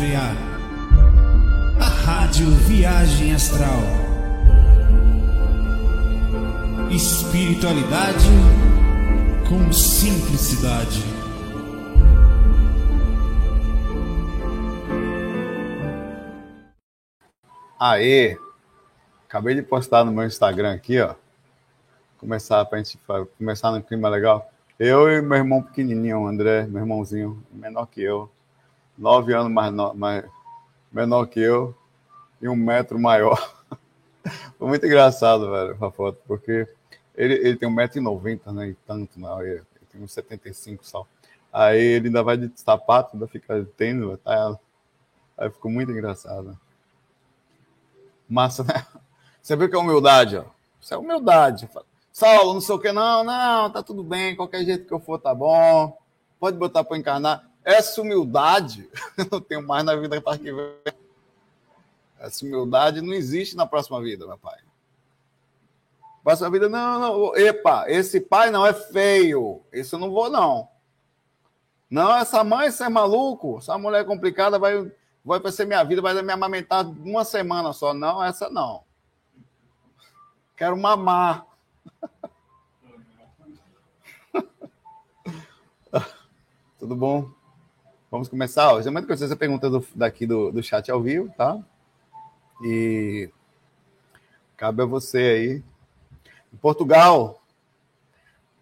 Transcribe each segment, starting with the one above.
VA. A Rádio Viagem Astral. Espiritualidade com simplicidade. Aê! Acabei de postar no meu Instagram aqui, ó. Começar pra gente começar no clima legal. Eu e meu irmão pequenininho, André, meu irmãozinho, menor que eu, nove anos mais, no, mais menor que eu e um metro maior. Foi muito engraçado, velho, a foto, porque ele, ele tem 1,90m, né? E tanto, não, ele tem uns 75 só. Aí ele ainda vai de sapato, ainda fica tendo, tá? Aí ficou muito engraçado. Massa, né? Você viu que é humildade, ó. Isso é humildade. Saulo, não sei o que, não, não, tá tudo bem, qualquer jeito que eu for tá bom. Pode botar para encarnar. Essa humildade eu não tenho mais na vida que vem. Essa humildade não existe na próxima vida, meu pai. Próxima vida, não, não, epa, esse pai não é feio. Esse eu não vou, não. Não, essa mãe, você é maluco? Essa mulher complicada vai, vai ser minha vida, vai me amamentar uma semana só. Não, essa não. Quero mamar. Tudo bom? Vamos começar. É muito coisa essa pergunta do, daqui do, do chat ao vivo, tá? E cabe a você aí. Portugal.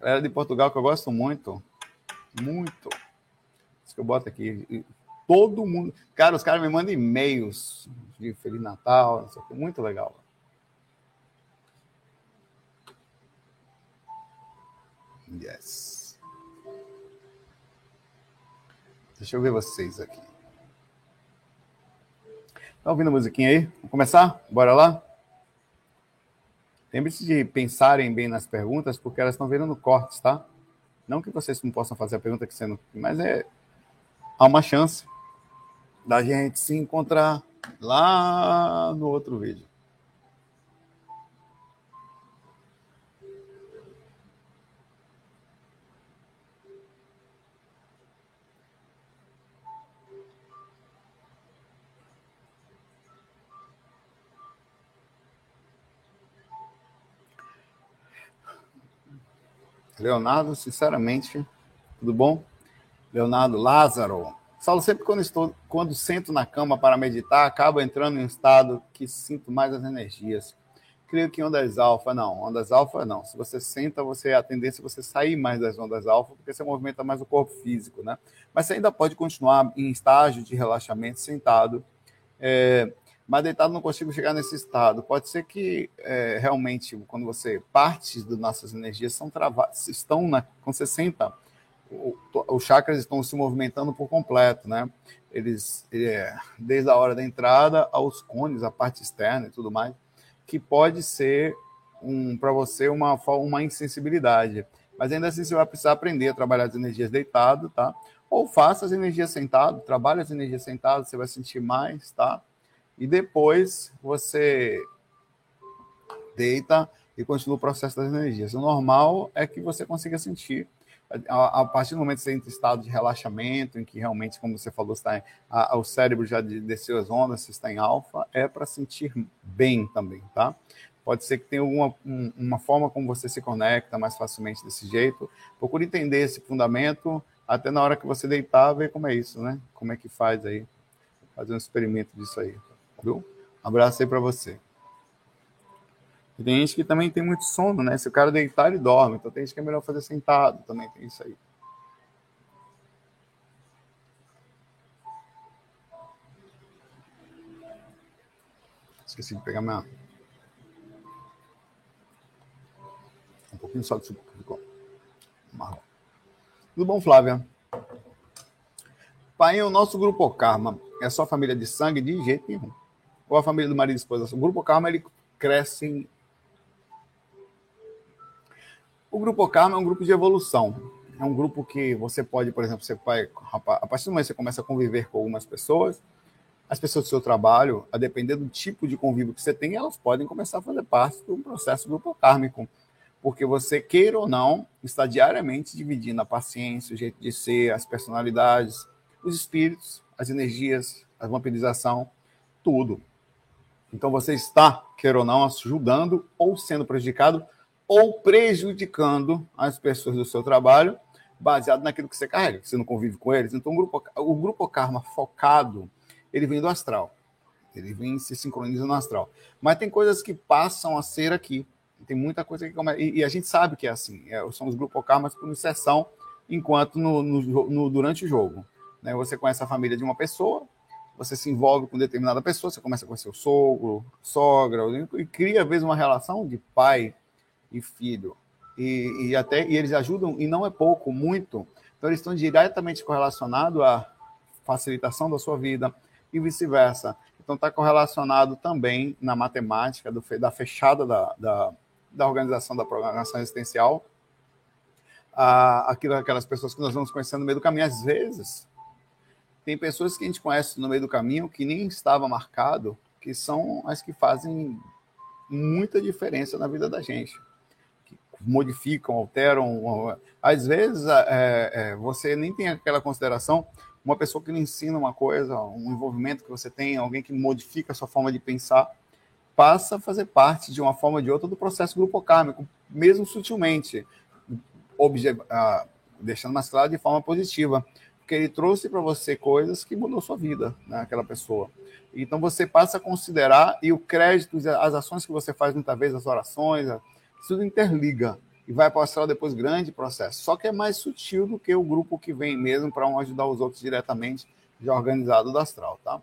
Era de Portugal que eu gosto muito. Muito. Isso que eu boto aqui. Todo mundo. Cara, os caras me mandam e-mails de Feliz Natal. Muito legal. Yes. Deixa eu ver vocês aqui. Tá ouvindo a musiquinha aí? Vamos começar? Bora lá? Lembre-se de pensarem bem nas perguntas, porque elas estão virando cortes, tá? Não que vocês não possam fazer a pergunta que sendo, mas é há uma chance da gente se encontrar lá no outro vídeo. Leonardo, sinceramente, tudo bom? Leonardo Lázaro. Saulo, sempre quando estou, quando sento na cama para meditar, acabo entrando em um estado que sinto mais as energias. Creio que ondas alfa, não. Ondas alfa, não. Se você senta, você a tendência é você sair mais das ondas alfa, porque você movimenta mais o corpo físico, né? Mas você ainda pode continuar em estágio de relaxamento sentado. É, mas deitado não consigo chegar nesse estado. Pode ser que é, realmente, quando você partes das nossas energias são travadas, estão na, quando você senta, os chakras estão se movimentando por completo, né? Eles, é, desde a hora da entrada aos cones, a parte externa e tudo mais, que pode ser um, para você uma, uma insensibilidade. Mas ainda assim você vai precisar aprender a trabalhar as energias deitado, tá? Ou faça as energias sentado, trabalhe as energias sentado, você vai sentir mais, tá? E depois você deita e continua o processo das energias. O normal é que você consiga sentir a, partir do momento que você entra em estado de relaxamento, em que realmente, como você falou, está em, a, o cérebro já desceu as ondas, você está em alfa, é para sentir bem também, tá? Pode ser que tenha alguma um, uma forma como você se conecta mais facilmente desse jeito. Procure entender esse fundamento, até na hora que você deitar, ver como é isso, né? Como é que faz aí. Fazer um experimento disso aí. Viu? Abraço aí para você. E tem gente que também tem muito sono, né? Se o cara deitar, ele dorme. Então tem gente que é melhor fazer sentado. Também tem isso aí. Esqueci de pegar minha. Um pouquinho só de suco ficou. Tudo bom, Flávia? Pai, o nosso grupo Karma é só família de sangue de jeito nenhum ou a família do marido e esposa. O Grupo Karma, ele cresce em... O Grupo Karma é um grupo de evolução. É um grupo que você pode, por exemplo, você vai, a partir do momento que você começa a conviver com algumas pessoas, as pessoas do seu trabalho, a depender do tipo de convívio que você tem, elas podem começar a fazer parte do processo grupo kármico. Porque você, queira ou não, está diariamente dividindo a paciência, o jeito de ser, as personalidades, os espíritos, as energias a vampirização, tudo. Então você está, quer ou não, ajudando ou sendo prejudicado ou prejudicando as pessoas do seu trabalho, baseado naquilo que você carrega, que você não convive com eles. Então o grupo, o grupo karma focado, ele vem do astral. Ele vem se sincroniza no astral. Mas tem coisas que passam a ser aqui. Tem muita coisa que começa. E, e a gente sabe que é assim. É, são os grupos karmas por inserção, enquanto no, no, no, durante o jogo. Né? Você conhece a família de uma pessoa, você se envolve com determinada pessoa, você começa conhecer o sogro, sogra, e cria, às vezes, uma relação de pai e filho. E, e até e eles ajudam, e não é pouco, muito. Então, eles estão diretamente correlacionados à facilitação da sua vida e vice-versa. Então, está correlacionado também na matemática do, da fechada da, da, da organização da programação existencial, aquilo, aquelas pessoas que nós vamos conhecendo no meio do caminho. Às vezes, tem pessoas que a gente conhece no meio do caminho que nem estava marcado, que são as que fazem muita diferença na vida da gente. Que modificam, alteram. Às vezes, é, é, você nem tem aquela consideração uma pessoa que lhe ensina uma coisa, um envolvimento que você tem, alguém que modifica a sua forma de pensar, passa a fazer parte de uma forma ou de outra do processo grupo kármico, mesmo sutilmente, uh, deixando mais claro de forma positiva, porque ele trouxe para você coisas que mudou sua vida, né, aquela pessoa. Então você passa a considerar e o crédito, as ações que você faz muitas vezes, as orações, tudo interliga e vai astral depois grande processo. Só que é mais sutil do que o grupo que vem mesmo para um ajudar os outros diretamente, já organizado do astral, tá?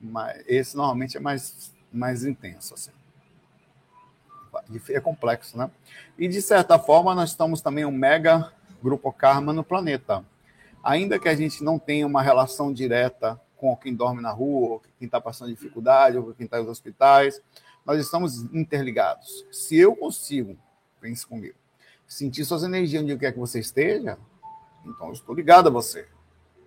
Mas esse normalmente é mais, mais intenso, assim. É complexo, né? E de certa forma, nós estamos também um mega grupo karma no planeta. Ainda que a gente não tenha uma relação direta com quem dorme na rua, ou quem está passando dificuldade, ou quem está nos hospitais, nós estamos interligados. Se eu consigo, pense comigo, sentir suas energias onde quer que você esteja, então eu estou ligado a você.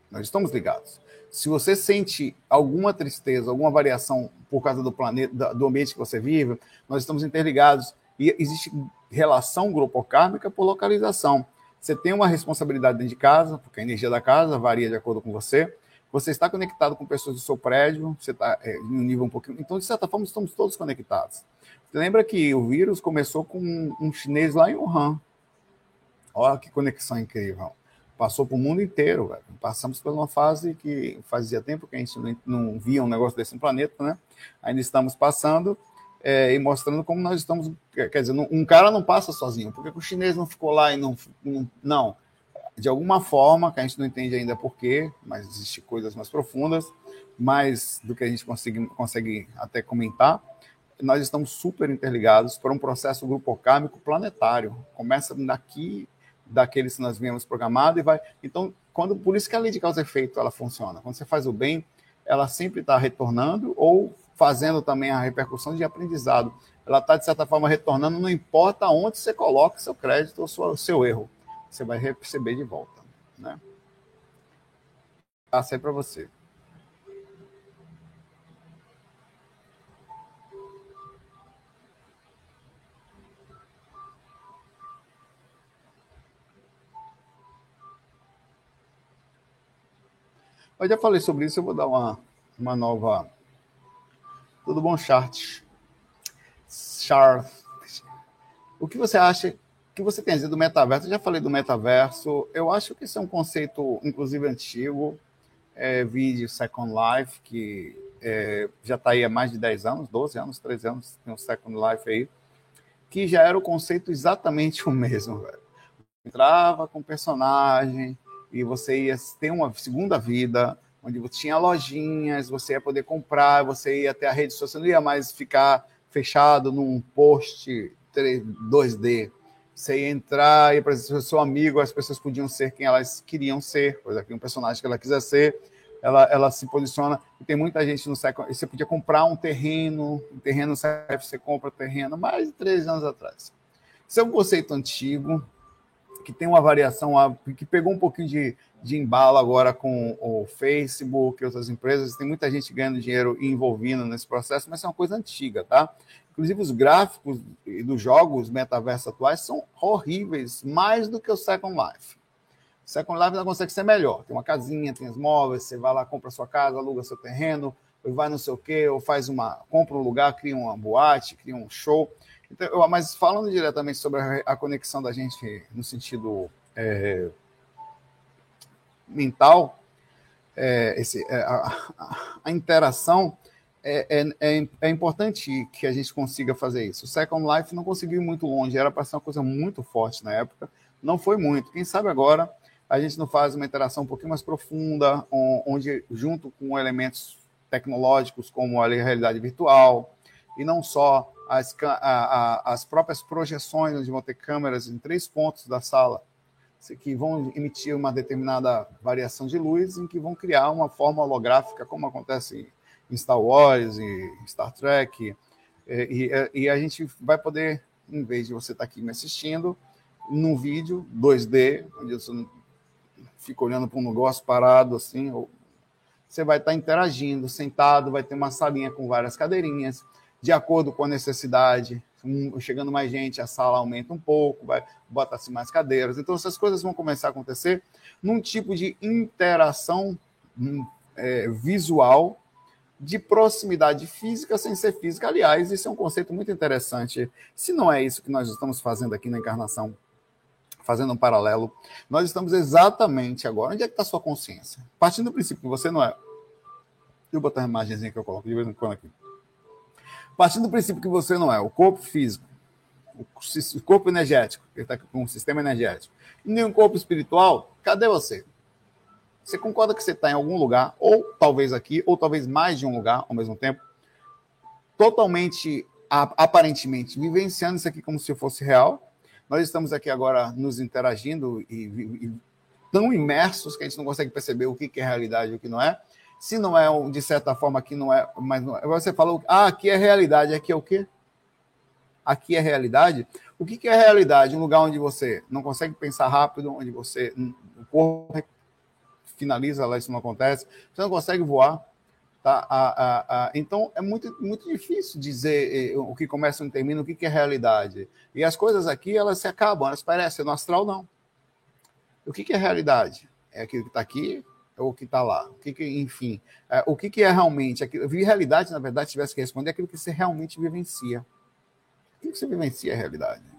Nós estamos ligados. Se você sente alguma tristeza, alguma variação por causa do planeta, do ambiente que você vive, nós estamos interligados. E existe relação grupo-kármica por localização. Você tem uma responsabilidade dentro de casa, porque a energia da casa varia de acordo com você. Você está conectado com pessoas do seu prédio, você está é, em um nível um pouquinho. Então, de certa forma, estamos todos conectados. Você lembra que o vírus começou com um chinês lá em Wuhan. Olha que conexão incrível. Passou para o mundo inteiro, velho. Passamos por uma fase que fazia tempo que a gente não, não via um negócio desse no planeta, né? Ainda estamos passando é, e mostrando como nós estamos. Quer dizer, um cara não passa sozinho. Por que o chinês não ficou lá e não. Não. não. De alguma forma, que a gente não entende ainda por quê, mas existem coisas mais profundas, mais do que a gente consegue, consegue até comentar nós estamos super interligados por um processo grupo kármico planetário. Começa daqui daqueles que nós viemos programado e vai. Então, quando por isso que a lei de causa e efeito ela funciona. Quando você faz o bem, ela sempre está retornando ou fazendo também a repercussão de aprendizado. Ela está, de certa forma, retornando, não importa onde você coloca seu crédito ou o seu erro, você vai receber de volta. Né? Passei para você. Eu já falei sobre isso, eu vou dar uma, uma nova. Tudo bom, Chart? Chart. O que você acha? O que você tem a dizer do metaverso? Eu já falei do metaverso. Eu acho que isso é um conceito, inclusive, antigo. É, vídeo Second Life, que é, já está aí há mais de 10 anos, 12 anos, 13 anos, tem um Second Life aí, que já era o conceito exatamente o mesmo, velho. Entrava com personagem, e você ia ter uma segunda vida, onde você tinha lojinhas, você ia poder comprar, você ia ter a rede social, não ia mais ficar fechado num post 2D. Você ia entrar, ia para seu amigo, as pessoas podiam ser quem elas queriam ser, coisa que um personagem que ela quiser ser, ela, ela se posiciona. E tem muita gente no século. Você podia comprar um terreno, um terreno você compra terreno, mais de três anos atrás. Isso é um conceito antigo, que tem uma variação, que pegou um pouquinho de, de embalo agora com o Facebook e outras empresas. Tem muita gente ganhando dinheiro e envolvendo nesse processo, mas é uma coisa antiga, tá? Inclusive, os gráficos dos jogos metaverso atuais são horríveis, mais do que o Second Life. Second Life não consegue ser melhor. Tem uma casinha, tem os móveis, você vai lá, compra sua casa, aluga seu terreno, ou vai não sei o quê, ou faz uma. compra um lugar, cria uma boate, cria um show. Então, mas falando diretamente sobre a, a, conexão da gente no sentido é, mental, é, esse, é, a, a, interação é, é, é, é, importante que a gente consiga fazer isso. O Second Life não conseguiu ir muito longe, era para ser uma coisa muito forte na época, não foi muito. Quem sabe agora a gente não faz uma interação um pouquinho mais profunda, onde, junto com elementos tecnológicos como a realidade virtual, e não só as, a, a, as próprias projeções, onde vão ter câmeras em três pontos da sala, que vão emitir uma determinada variação de luz, em que vão criar uma forma holográfica, como acontece em Star Wars e Star Trek. E, e, e a gente vai poder, em vez de você estar aqui me assistindo, num vídeo 2D, onde você fica olhando para um negócio parado assim, ou você vai estar interagindo, sentado, vai ter uma salinha com várias cadeirinhas, de acordo com a necessidade. Chegando mais gente, a sala aumenta um pouco, vai bota-se mais cadeiras. Então, essas coisas vão começar a acontecer num tipo de interação hum, é, visual de proximidade física sem ser física. Aliás, isso é um conceito muito interessante. Se não é isso que nós estamos fazendo aqui na encarnação, fazendo um paralelo, nós estamos exatamente agora. Onde é que está a sua consciência? Partindo do princípio que você não é. Deixa eu botar a imagenzinha que eu coloco de vez em quando aqui. Partindo do princípio que você não é o corpo físico, o corpo energético, que está com o sistema energético, nem um corpo espiritual, cadê você? Você concorda que você está em algum lugar, ou talvez aqui, ou talvez mais de um lugar ao mesmo tempo, totalmente, aparentemente, vivenciando isso aqui como se fosse real. Nós estamos aqui agora nos interagindo e, e tão imersos que a gente não consegue perceber o que, que é realidade e o que não é. Se não é, de certa forma, aqui não é, mas não é. você falou, ah, aqui é realidade, aqui é o quê? Aqui é realidade. O que, que é realidade? Um lugar onde você não consegue pensar rápido, onde você o corpo finaliza lá, isso não acontece. Você não consegue voar. Tá? A, a, então, é muito, muito difícil dizer eh, o que começa e termina, o que, que é realidade. E as coisas aqui, elas se acabam, elas parecem. No astral, não. O que, que é realidade? É aquilo que está aqui o que está lá? O que, que enfim, é, o que, que é realmente? Aquilo, realidade, na verdade, se tivesse que responder, é aquilo que você realmente vivencia. O que você vivencia é a realidade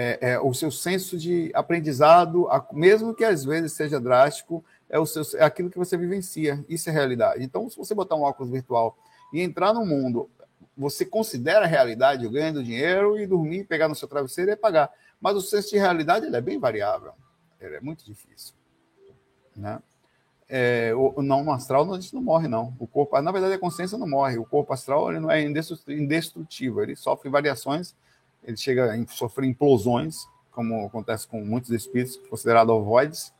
é, é, o seu senso de aprendizado, mesmo que às vezes seja drástico, é, o seu, é aquilo que você vivencia. Isso é realidade. Então, se você botar um óculos virtual e entrar no mundo, você considera a realidade o ganho do dinheiro e dormir, pegar no seu travesseiro e pagar. Mas o senso de realidade ele é bem variável. Ele é muito difícil. Né? É, o, não, no astral a gente não morre, não. O corpo, na verdade, a consciência não morre. O corpo astral ele não é indestrutível, ele sofre variações ele chega a sofrer implosões, como acontece com muitos espíritos considerados ovoides,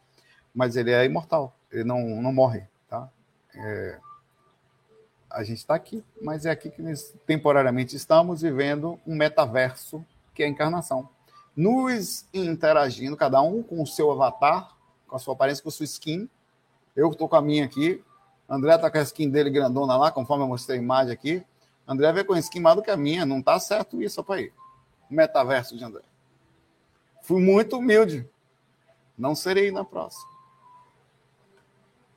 mas ele é imortal, ele não, não morre, tá? É, a gente está aqui, mas é aqui que nós temporariamente estamos vivendo um metaverso que é a encarnação. Nos interagindo, cada um com o seu avatar, com a sua aparência, com a sua skin. Eu estou com a minha aqui. André está com a skin dele grandona lá, conforme eu mostrei a imagem aqui. André vê com a skin mais do que a minha. Não está certo isso, aí metaverso de André. Fui muito humilde. Não serei na próxima.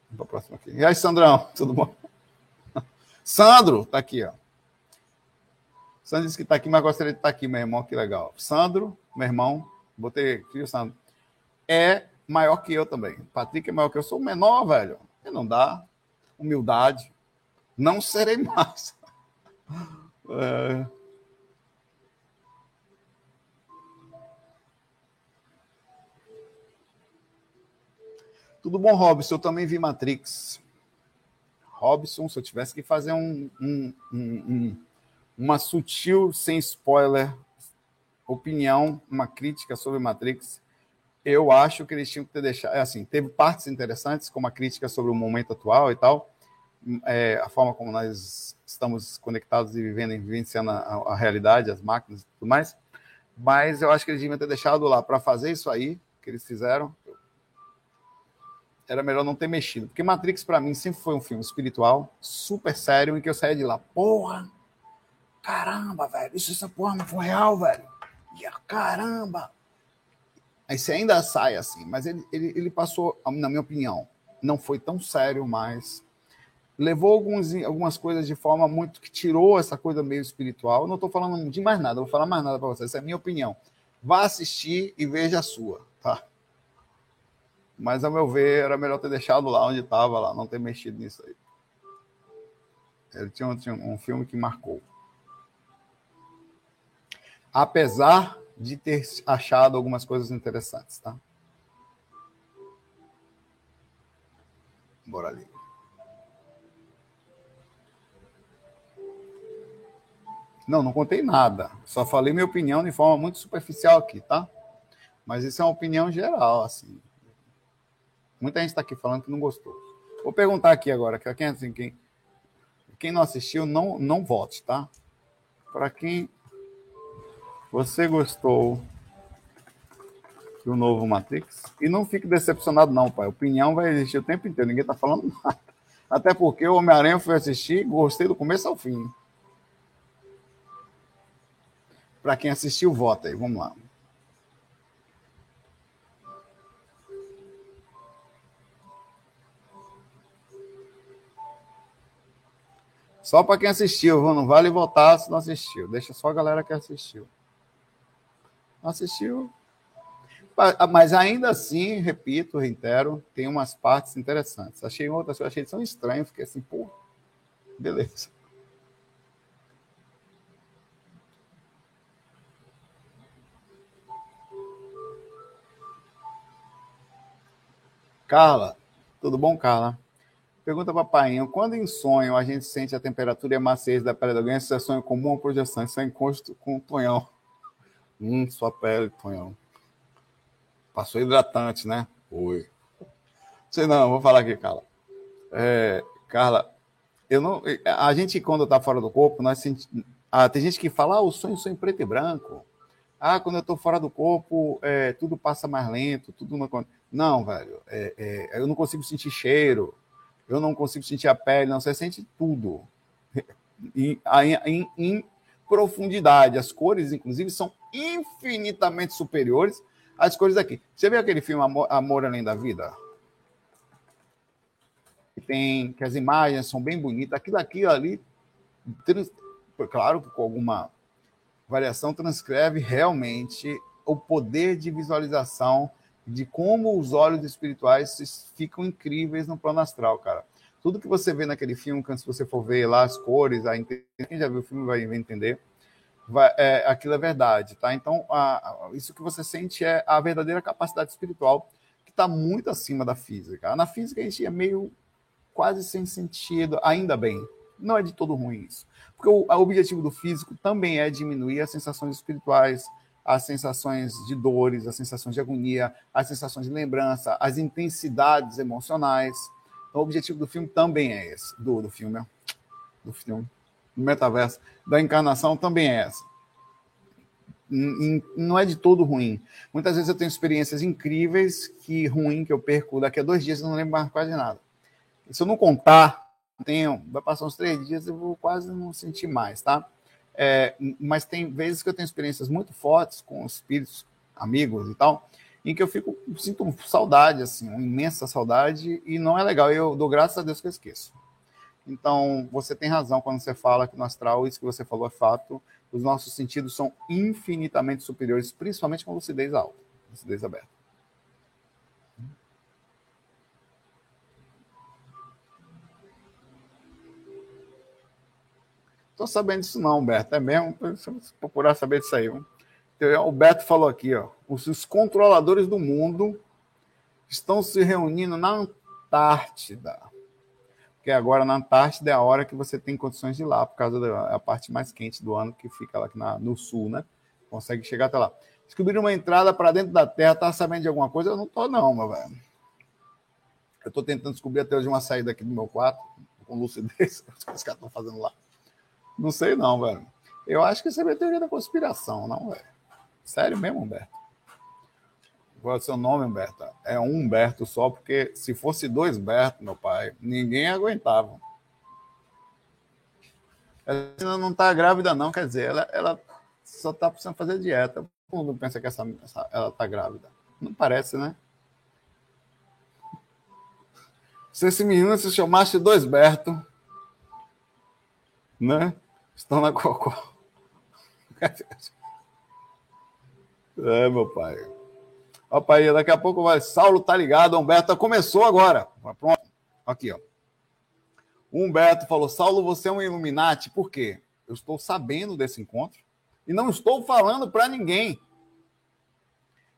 Vamos próxima aqui. E aí, Sandrão, tudo bom? Sandro, tá aqui, ó. Sandro disse que está aqui, mas gostaria de estar tá aqui, meu irmão, que legal. Sandro, meu irmão, botei aqui o Sandro, é maior que eu também. Patrick é maior que eu, sou o menor, velho. E não dá. Humildade. Não serei mais. É... Tudo bom, Robson? Eu também vi Matrix. Robson, se eu tivesse que fazer um, um, um, uma sutil, sem spoiler, opinião, uma crítica sobre Matrix, eu acho que eles tinham que ter deixado. É assim, teve partes interessantes, como a crítica sobre o momento atual e tal, é, a forma como nós estamos conectados e vivendo e vivenciando a, a, realidade, as máquinas e tudo mais. Mas eu acho que eles deviam ter deixado lá para fazer isso aí que eles fizeram era melhor não ter mexido. Porque Matrix, para mim, sempre foi um filme espiritual, super sério, em que eu saía de lá, porra, caramba, velho, isso essa porra não foi real, velho. E caramba. Aí você ainda sai assim, mas ele, ele, ele passou, na minha opinião, não foi tão sério, mas levou alguns, algumas coisas de forma muito que tirou essa coisa meio espiritual. Não estou falando de mais nada, vou falar mais nada para vocês, essa é a minha opinião. Vá assistir e veja a sua, tá? Mas, ao meu ver, era melhor ter deixado lá onde estava, lá, não ter mexido nisso aí. Ele tinha, tinha um filme que marcou. Apesar de ter achado algumas coisas interessantes, tá? Bora ali. Não, não contei nada. Só falei minha opinião de forma muito superficial aqui, tá? Mas isso é uma opinião geral, assim. Muita gente está aqui falando que não gostou. Vou perguntar aqui agora, quem, assim, quem, quem não assistiu, não, não vote, tá? Para quem você gostou do novo Matrix, e não fique decepcionado, não, pai. Opinião vai existir o tempo inteiro, ninguém tá falando nada. Até porque o Homem-Aranha foi assistir, gostei do começo ao fim. Para quem assistiu, vota aí, vamos lá. Só para quem assistiu, não vale votar se não assistiu. Deixa só a galera que assistiu. Assistiu. Mas ainda assim, repito, reitero, tem umas partes interessantes. Achei outras coisas, achei tão estranho, fiquei assim, pô, beleza. Carla, tudo bom, Carla? Pergunta para Painho, quando em sonho a gente sente a temperatura e a maciez da pele de alguém, isso é sonho comum ou projeção? Isso é encosto com o tonhão. Hum, sua pele, Tonhão. Passou hidratante, né? Oi. Sei não, vou falar aqui, Carla. É, Carla, eu não. A gente, quando está fora do corpo, nós ah, tem gente que fala, ah, o sonho sonho preto e branco. Ah, quando eu estou fora do corpo, é, tudo passa mais lento, tudo não. Não, velho. É, é, eu não consigo sentir cheiro, eu não consigo sentir a pele, não. Você sente tudo. E, em, em profundidade. As cores, inclusive, são infinitamente superiores às cores aqui. Você viu aquele filme Amor, Amor Além da Vida? Que tem que as imagens são bem bonitas. Aquilo aqui ali, trans, claro, com alguma variação, transcreve realmente o poder de visualização de como os olhos espirituais ficam incríveis no plano astral, cara. Tudo que você vê naquele filme, se você for ver lá as cores, a, quem já viu o filme vai entender, vai, é, aquilo é verdade, tá? Então, a, a, isso que você sente é a verdadeira capacidade espiritual que está muito acima da física. Na física a gente é meio quase sem sentido, ainda bem. Não é de todo ruim isso. Porque o, o objetivo do físico também é diminuir as sensações espirituais, as sensações de dores, as sensações de agonia, as sensações de lembrança, as intensidades emocionais. Então, o objetivo do filme também é esse, do, do filme, do filme, metaverso, da encarnação também é essa. Não é de todo ruim. Muitas vezes eu tenho experiências incríveis que ruim que eu perco daqui a dois dias e não lembro mais quase nada. Se eu não contar, tenho, vai passar uns três dias eu vou quase não sentir mais, tá? É, mas tem vezes que eu tenho experiências muito fortes com espíritos, amigos e tal, em que eu fico sinto saudade, assim, uma imensa saudade, e não é legal. Eu dou graças a Deus que eu esqueço. Então, você tem razão quando você fala que no astral, isso que você falou é fato, os nossos sentidos são infinitamente superiores, principalmente com lucidez alta, lucidez aberta. Estou sabendo disso não, Humberto. É mesmo? Procurar saber disso aí. O Beto falou aqui, ó. Os controladores do mundo estão se reunindo na Antártida. Porque agora na Antártida é a hora que você tem condições de ir lá, por causa da parte mais quente do ano, que fica lá na, no sul, né? Consegue chegar até lá. Descobrir uma entrada para dentro da Terra, tá sabendo de alguma coisa? Eu não tô, não, meu velho. Eu estou tentando descobrir até hoje uma saída aqui do meu quarto, com lucidez, os caras estão fazendo lá. Não sei, não, velho. Eu acho que isso é teoria da conspiração, não, velho. Sério mesmo, Humberto? Qual é o seu nome, Humberto? É um Humberto só, porque se fosse dois Humberto, meu pai, ninguém aguentava. Ela não está grávida, não, quer dizer, ela, ela só está precisando fazer dieta. Todo mundo pensa que essa, essa ela está grávida. Não parece, né? Se esse menino se chamasse dois Berto, né? Estão na cocô. É, meu pai. Ó, pai, daqui a pouco vai. Saulo tá ligado, Humberto começou agora. Pronto. Aqui, ó. Humberto falou: Saulo, você é um Illuminati. Por quê? Eu estou sabendo desse encontro e não estou falando para ninguém.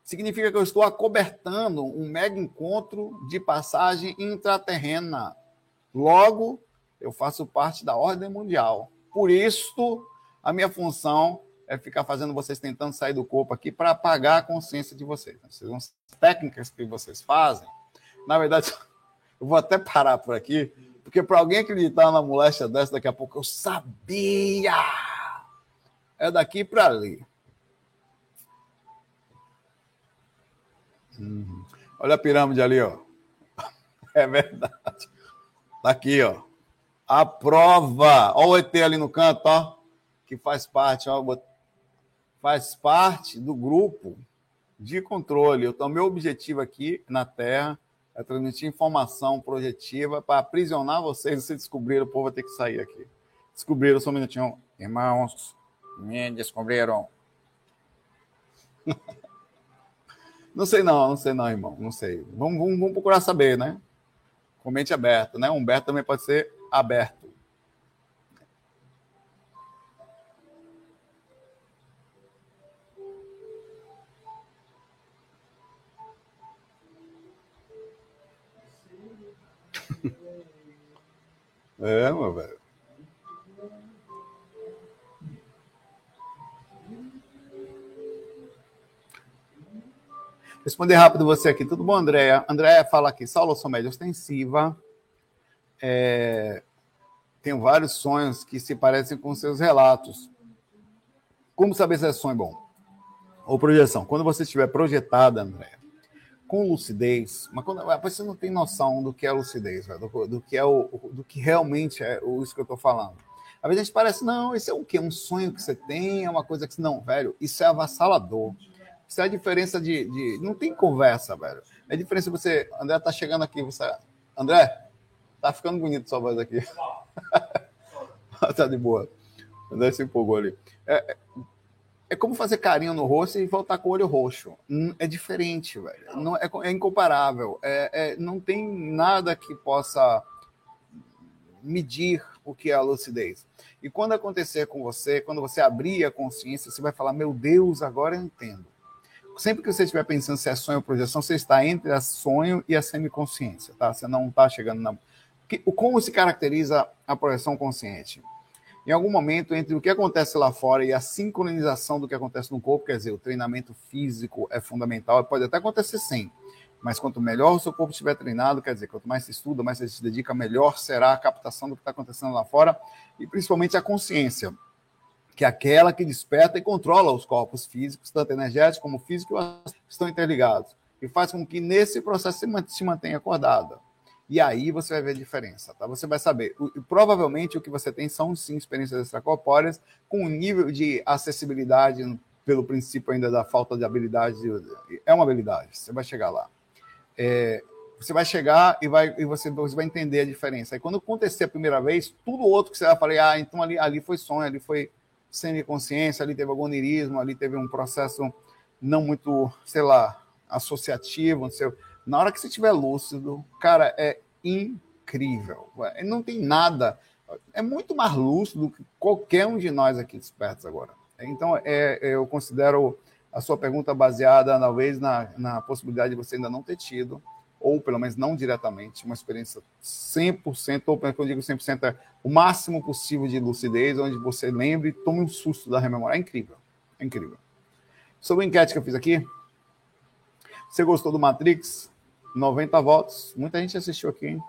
Significa que eu estou acobertando um mega encontro de passagem intraterrena. Logo, eu faço parte da ordem mundial. Por isso, a minha função é ficar fazendo vocês tentando sair do corpo aqui para apagar a consciência de vocês. As técnicas que vocês fazem, na verdade, eu vou até parar por aqui, porque para alguém acreditar na moléstia dessa, daqui a pouco eu sabia. É daqui para ali. Uhum. Olha a pirâmide ali, ó. É verdade. Tá aqui, ó. A prova. Olha o ET ali no canto, ó. Que faz parte, ó. Faz parte do grupo de controle. Então, meu objetivo aqui na Terra é transmitir informação projetiva para aprisionar vocês. Se descobriram, o povo vai ter que sair aqui. Descobriram, só um minutinho. Irmãos, me descobriram. Não sei não, não sei não, irmão, não sei. Vamos, vamos, vamos procurar saber, né? Comente aberto, né? Humberto também pode ser aberto. É, meu velho. Responder rápido você aqui. Tudo bom, Andréia? Andréia fala aqui. Saulo, sou média ostensiva. É... Tenho vários sonhos que se parecem com seus relatos. Como saber se é sonho bom? Ou projeção? Quando você estiver projetada, Andréia, com lucidez, mas quando você não tem noção do que é lucidez, do, do, que é o, do que realmente é isso que eu estou falando. Às vezes a gente parece, não, isso é o quê? Um sonho que você tem, é uma coisa que. Não, velho, isso é avassalador. Isso é a diferença de, de, Não tem conversa, velho. É a diferença você. André tá chegando aqui. Você... André, tá ficando bonito sua voz aqui. tá de boa. André se empolgou ali. É, é como fazer carinho no rosto e voltar com o olho roxo. É diferente, velho. Não, é, é incomparável. É, é, não tem nada que possa medir o que é a lucidez. E quando acontecer com você, quando você abrir a consciência, você vai falar: Meu Deus, agora eu entendo sempre que você estiver pensando se é sonho ou projeção, você está entre a sonho e a semiconsciência, tá? Você não está chegando na. Como se caracteriza a projeção consciente? Em algum momento, entre o que acontece lá fora e a sincronização do que acontece no corpo, quer dizer, o treinamento físico é fundamental, pode até acontecer sem, mas quanto melhor o seu corpo estiver treinado, quer dizer, quanto mais se estuda, mais você se dedica, melhor será a captação do que está acontecendo lá fora e principalmente a consciência que é aquela que desperta e controla os corpos físicos, tanto energéticos como físicos, estão interligados, e faz com que nesse processo se mantenha acordada. E aí você vai ver a diferença, tá? Você vai saber. O, provavelmente o que você tem são sim experiências extracorpóreas com um nível de acessibilidade pelo princípio ainda da falta de habilidade. É uma habilidade, você vai chegar lá. É, você vai chegar e, vai, e você, você vai entender a diferença. Aí quando acontecer a primeira vez, tudo outro que você vai falar, ah, então ali, ali foi sonho, ali foi semiconsciência, ali teve agonirismo, ali teve um processo não muito, sei lá, associativo, sei, na hora que você estiver lúcido, cara, é incrível. Não tem nada, é muito mais lúcido do que qualquer um de nós aqui despertos agora. Então, é, eu considero a sua pergunta baseada, talvez, na, na possibilidade de você ainda não ter tido ou pelo menos não diretamente, uma experiência 100%, ou quando eu digo 100%, é o máximo possível de lucidez, onde você lembre e tome um susto da rememória. É incrível, é incrível. Sobre a enquete que eu fiz aqui, você gostou do Matrix? 90 votos, muita gente assistiu aqui, hein?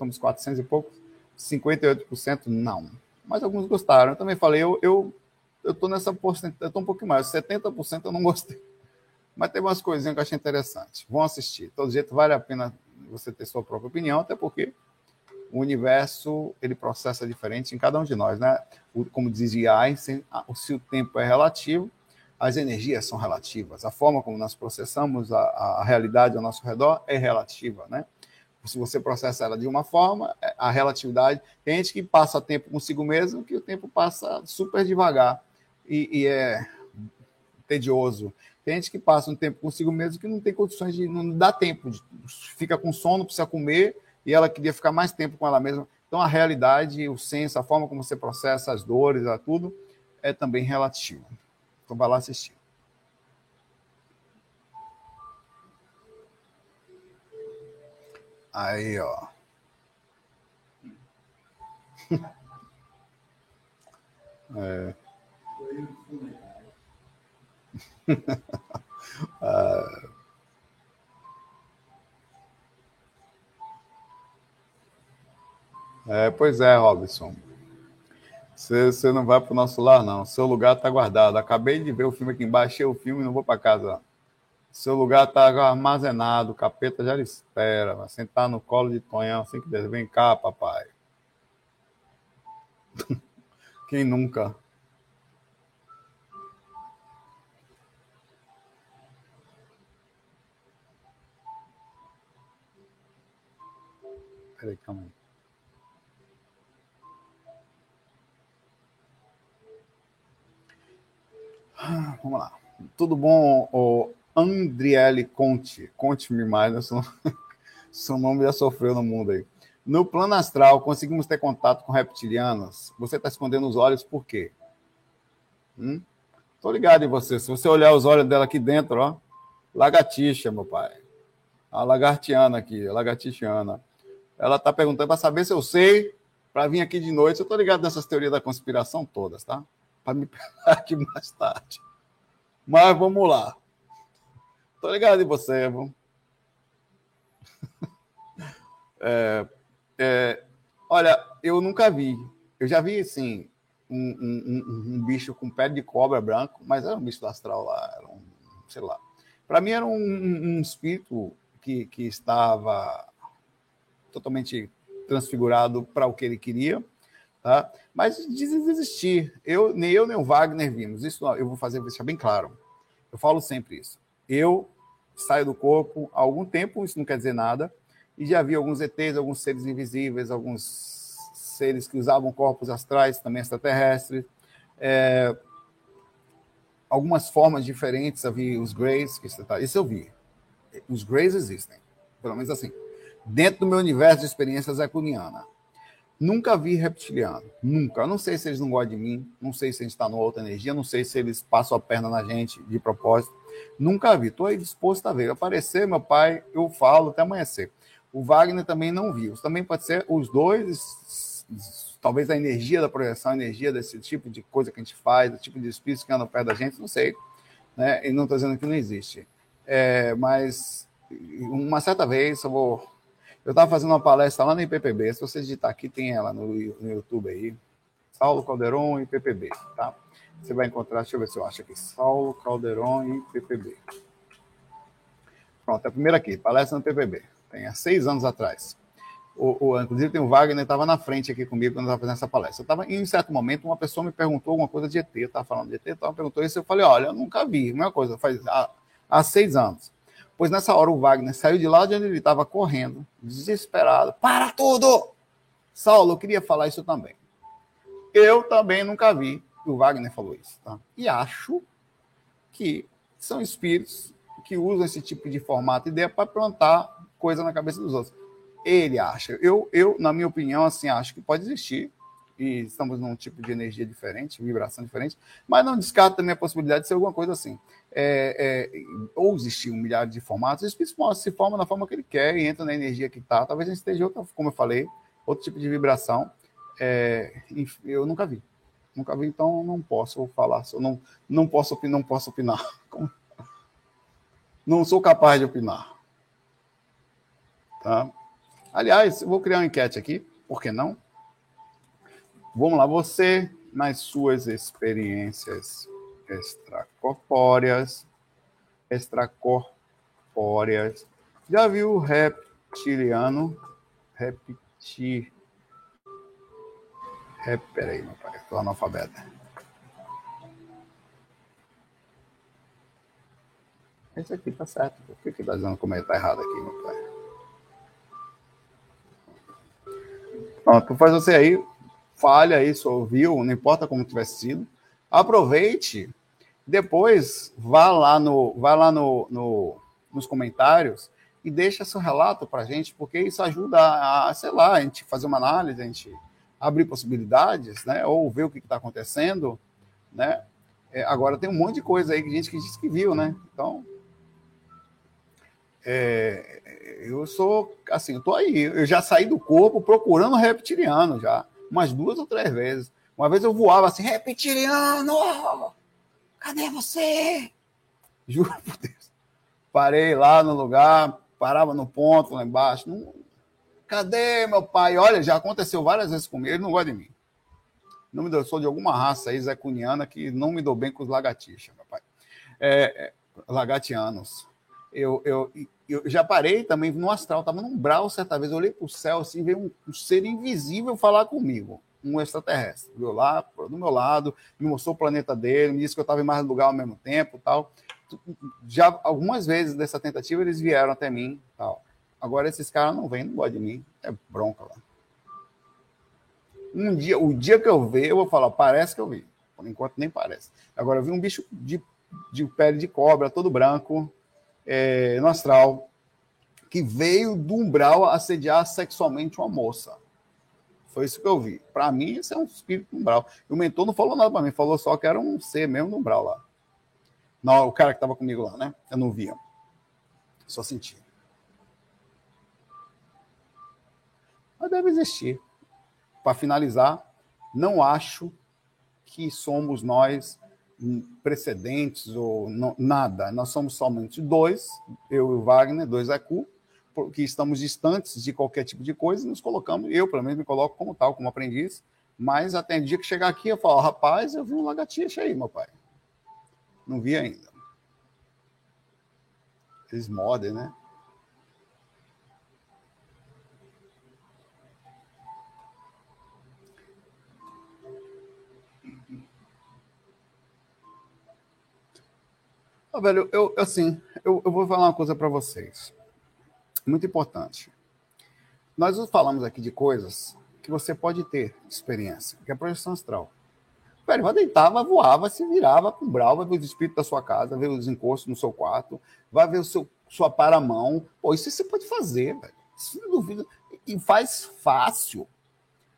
somos 400 e poucos, 58% não, mas alguns gostaram. Eu também falei, eu, eu, eu tô nessa porcentagem, eu tô um pouquinho mais, 70% eu não gostei. Mas tem umas coisinhas que eu achei interessante. Vão assistir. Todo jeito vale a pena você ter sua própria opinião, até porque o universo ele processa diferente em cada um de nós, né? Como dizia Einstein, se o tempo é relativo, as energias são relativas. A forma como nós processamos a, a realidade ao nosso redor é relativa, né? Se você processa ela de uma forma, é, a relatividade. Tem gente que passa tempo consigo mesmo, que o tempo passa super devagar e, e é tedioso. Tem gente que passa um tempo consigo mesmo que não tem condições de. não dá tempo, de, fica com sono, precisa comer, e ela queria ficar mais tempo com ela mesma. Então, a realidade, o senso, a forma como você processa as dores, a tudo, é também relativo. Então, vai lá assistir. Aí, ó. é. ah. É, pois é, Robson. Você não vai para o nosso lar, não. Seu lugar está guardado. Acabei de ver o filme aqui embaixo, achei o filme e não vou para casa. Seu lugar está armazenado, o capeta já lhe espera. Vai sentar no colo de Tonhão assim que der. Vem cá, papai. Quem nunca? Peraí, calma aí. Ah, vamos lá. Tudo bom, o Andriele Conte? Conte-me mais, né? seu, seu nome já sofreu no mundo aí. No plano astral, conseguimos ter contato com reptilianos. Você está escondendo os olhos por quê? Hum? Ligado em você. Se você olhar os olhos dela aqui dentro, ó, lagartixa, meu pai. A lagartiana aqui, a lagartixiana. Ela tá perguntando para saber se eu sei, para vir aqui de noite. Eu tô ligado nessas teorias da conspiração todas, tá? Para me pegar aqui mais tarde. Mas vamos lá. Tô ligado em você, vamos. É, é, olha, eu nunca vi. Eu já vi, assim, um, um, um, bicho com pé de cobra branco, mas era um bicho astral lá, era um, sei lá. Para mim era um, um espírito que, que estava totalmente transfigurado para o que ele queria Tá? Mas desistir. Eu, nem eu nem o Wagner vimos. Isso eu vou fazer deixar bem claro. Eu falo sempre isso. Eu saio do corpo há algum tempo, isso não quer dizer nada, e já vi alguns ETs, alguns seres invisíveis, alguns seres que usavam corpos astrais, também extraterrestres. É, algumas formas diferentes, eu vi os Greys, que isso, tá, isso eu vi. Os Greys existem, pelo menos assim. Dentro do meu universo de experiências ecuniana. Nunca vi reptiliano, nunca. Eu não sei se eles não gostam de mim, não sei se a gente está numa outra energia, não sei se eles passam a perna na gente de propósito. Nunca vi. Estou aí disposto a ver. Aparecer, meu pai, eu falo até amanhecer. O Wagner também não viu. Também pode ser os dois, talvez a energia da projeção, a energia desse tipo de coisa que a gente faz, do tipo de espírito que anda perto da gente, não sei. Né? E não estou dizendo que não existe. É, mas uma certa vez, eu vou eu estava fazendo uma palestra lá no IPPB. Se você digitar aqui, tem ela no, no YouTube aí. Saulo Calderon e IPPB, tá? Você vai encontrar, deixa eu ver se eu acho aqui. Saulo Calderon e IPPB. Pronto, é a primeira aqui, palestra no IPPB. Tem há seis anos atrás. O, o, inclusive, tem o Wagner, estava na frente aqui comigo quando eu estava fazendo essa palestra. Eu tava, em um certo momento, uma pessoa me perguntou alguma coisa de ET, eu estava falando de ET, então perguntou isso, eu falei, olha, eu nunca vi, uma coisa, faz há, há seis anos. Pois nessa hora o Wagner saiu de lá de onde ele estava correndo, desesperado. Para tudo! Saulo, eu queria falar isso também. Eu também nunca vi que o Wagner falou isso. Tá? E acho que são espíritos que usam esse tipo de formato e ideia para plantar coisa na cabeça dos outros. Ele acha. Eu, eu, na minha opinião, assim, acho que pode existir e estamos num tipo de energia diferente, vibração diferente, mas não descarto também a possibilidade de ser alguma coisa assim. É, é, ou existir um milhar de formatos, o espírito se forma da forma que ele quer e entra na energia que está. Talvez a gente esteja, outra, como eu falei, outro tipo de vibração. É, eu nunca vi. Nunca vi, então não posso falar, não, não, posso, não posso opinar. Não sou capaz de opinar. Tá? Aliás, vou criar uma enquete aqui, por que não? Vamos lá, você, nas suas experiências extracorpóreas, extracorpóreas, já viu o reptiliano? Repetir. Rep, peraí, meu pai, estou analfabeto. Esse aqui tá certo. Por que que tá dizendo como ele tá errado aqui, meu pai? Pronto, faz você aí, falha aí, se ouviu, não importa como tivesse sido. Aproveite, depois vá lá no, vá lá no, no nos comentários e deixa seu relato para a gente, porque isso ajuda a, sei lá, a gente fazer uma análise, a gente abrir possibilidades, né? Ou ver o que está acontecendo, né? É, agora tem um monte de coisa aí que gente que disse que viu, né? Então, é, eu sou assim, eu tô aí, eu já saí do corpo procurando reptiliano já, umas duas ou três vezes. Uma vez eu voava assim, reptiliano, cadê você? Juro por Deus. Parei lá no lugar, parava no ponto lá embaixo. Não, cadê meu pai? Olha, já aconteceu várias vezes comigo, ele não gosta de mim. Não me deu, eu sou de alguma raça aí, zecuniana, que não me dou bem com os lagartixas, meu pai. É, é, lagartianos. Eu, eu, eu já parei também no astral, estava num brau certa vez, eu olhei para o céu assim, veio um, um, ser invisível falar comigo, um extraterrestre. Viu lá, do meu lado, me mostrou o planeta dele, me disse que eu estava em mais lugar ao mesmo tempo tal. Já algumas vezes dessa tentativa eles vieram até mim tal. Agora esses caras não vêm, não gostam de mim, é bronca lá. Um dia, o dia que eu ver, eu vou falar, parece que eu vi. Por enquanto nem parece. Agora eu vi um bicho de, de pele de cobra, todo branco, é, no astral, que veio do umbral assediar sexualmente uma moça. Foi isso que eu vi. Para mim, isso é um espírito umbral. E o mentor não falou nada para mim, falou só que era um ser mesmo no umbral lá. Não, o cara que estava comigo lá, né? Eu não via. Só sentia. Mas deve existir para finalizar, não acho que somos nós precedentes ou não, nada. Nós somos somente dois, eu e o Wagner, dois EQ, porque estamos distantes de qualquer tipo de coisa, nos colocamos, eu pelo menos me coloco como tal, como aprendiz, mas até o dia que chegar aqui eu falo, rapaz, eu vi um lagartixa aí, meu pai. Não vi ainda. Eles modem, né? Velho, eu, assim, eu, eu vou falar uma coisa para vocês. Muito importante. Nós falamos aqui de coisas que você pode ter experiência, que é a projeção astral. Velho, vai voar, vai se virar, vai ver os espíritos da sua casa, ver os encostos no seu quarto, vai ver o seu, sua paramão. Pô, isso você pode fazer, velho. Isso não duvida. E faz fácil.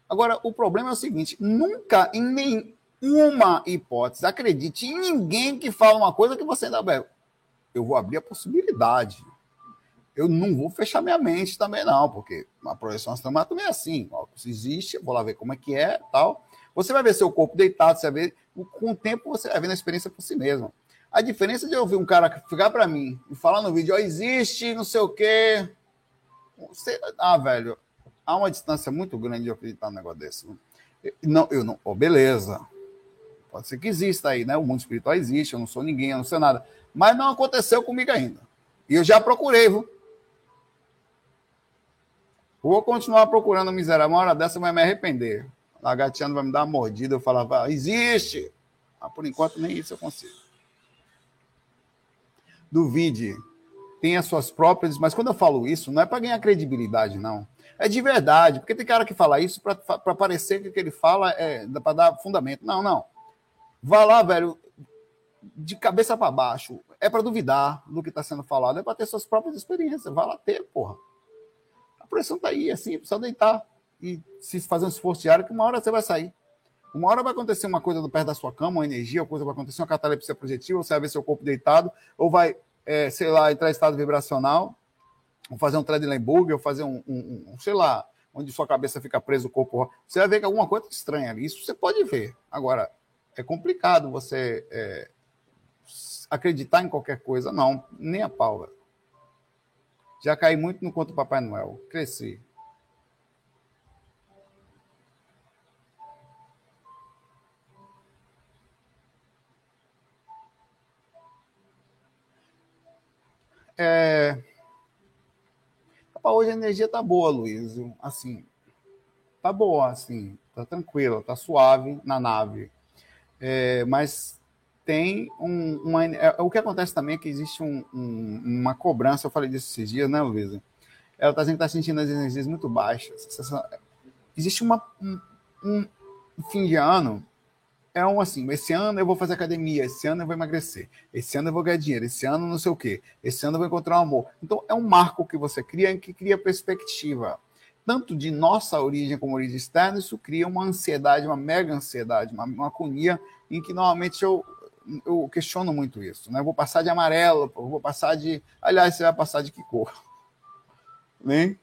Agora, o problema é o seguinte: nunca, em nem, uma hipótese. Acredite em ninguém que fala uma coisa que você ainda. Eu vou abrir a possibilidade. Eu não vou fechar minha mente também, não, porque a projeção astral também é assim. Ó, se existe, vou lá ver como é que é tal. Você vai ver seu corpo deitado, você vai ver. Com o tempo, você vai vendo a experiência por si mesmo. A diferença de eu ouvir um cara ficar para mim e falar no vídeo, ó, existe, não sei o quê. Você, ah, velho, há uma distância muito grande de eu acreditar num negócio desse. Não, eu não. Oh, beleza. Pode ser que exista aí, né? O mundo espiritual existe, eu não sou ninguém, eu não sei nada. Mas não aconteceu comigo ainda. E eu já procurei, viu? Vou continuar procurando miserável. Uma hora dessa vai me arrepender. Lagarteando vai me dar uma mordida. Eu falava, existe. Mas por enquanto nem isso eu consigo. Duvide. As suas próprias. Mas quando eu falo isso, não é para ganhar credibilidade, não. É de verdade. Porque tem cara que fala isso para parecer que o que ele fala é para dar fundamento. Não, não. Vá lá, velho, de cabeça para baixo. É para duvidar do que está sendo falado, é para ter suas próprias experiências. Vá lá ter, porra. Pressão tá aí, assim, precisa deitar e se fazer um esforço diário, que uma hora você vai sair. Uma hora vai acontecer uma coisa do perto da sua cama, uma energia, uma coisa vai acontecer, uma catalepsia projetiva, você vai ver seu corpo deitado, ou vai, é, sei lá, entrar em estado vibracional, ou fazer um Treadlenburg, ou fazer um, um, um, sei lá, onde sua cabeça fica presa, o corpo. Você vai ver que alguma coisa estranha ali. Isso você pode ver. Agora, é complicado você é, acreditar em qualquer coisa. Não, nem a pau. Velho. Já caí muito no conto do Papai Noel. Cresci. É... Hoje a energia tá boa, Luiz. Assim, tá boa, assim, tá tranquila, tá suave na nave. É, mas tem um, uma. É, o que acontece também é que existe um, um, uma cobrança, eu falei disso esses dias, né, Luísa? Ela está tá sentindo as energias muito baixas. Existe uma, um, um fim de ano é um assim, esse ano eu vou fazer academia, esse ano eu vou emagrecer, esse ano eu vou ganhar dinheiro, esse ano não sei o quê, esse ano eu vou encontrar um amor. Então é um marco que você cria que cria perspectiva. Tanto de nossa origem como origem externa, isso cria uma ansiedade, uma mega ansiedade, uma, uma agonia em que normalmente eu, eu questiono muito isso. Né? Eu vou passar de amarelo, vou passar de. Aliás, você vai passar de que cor? Nem?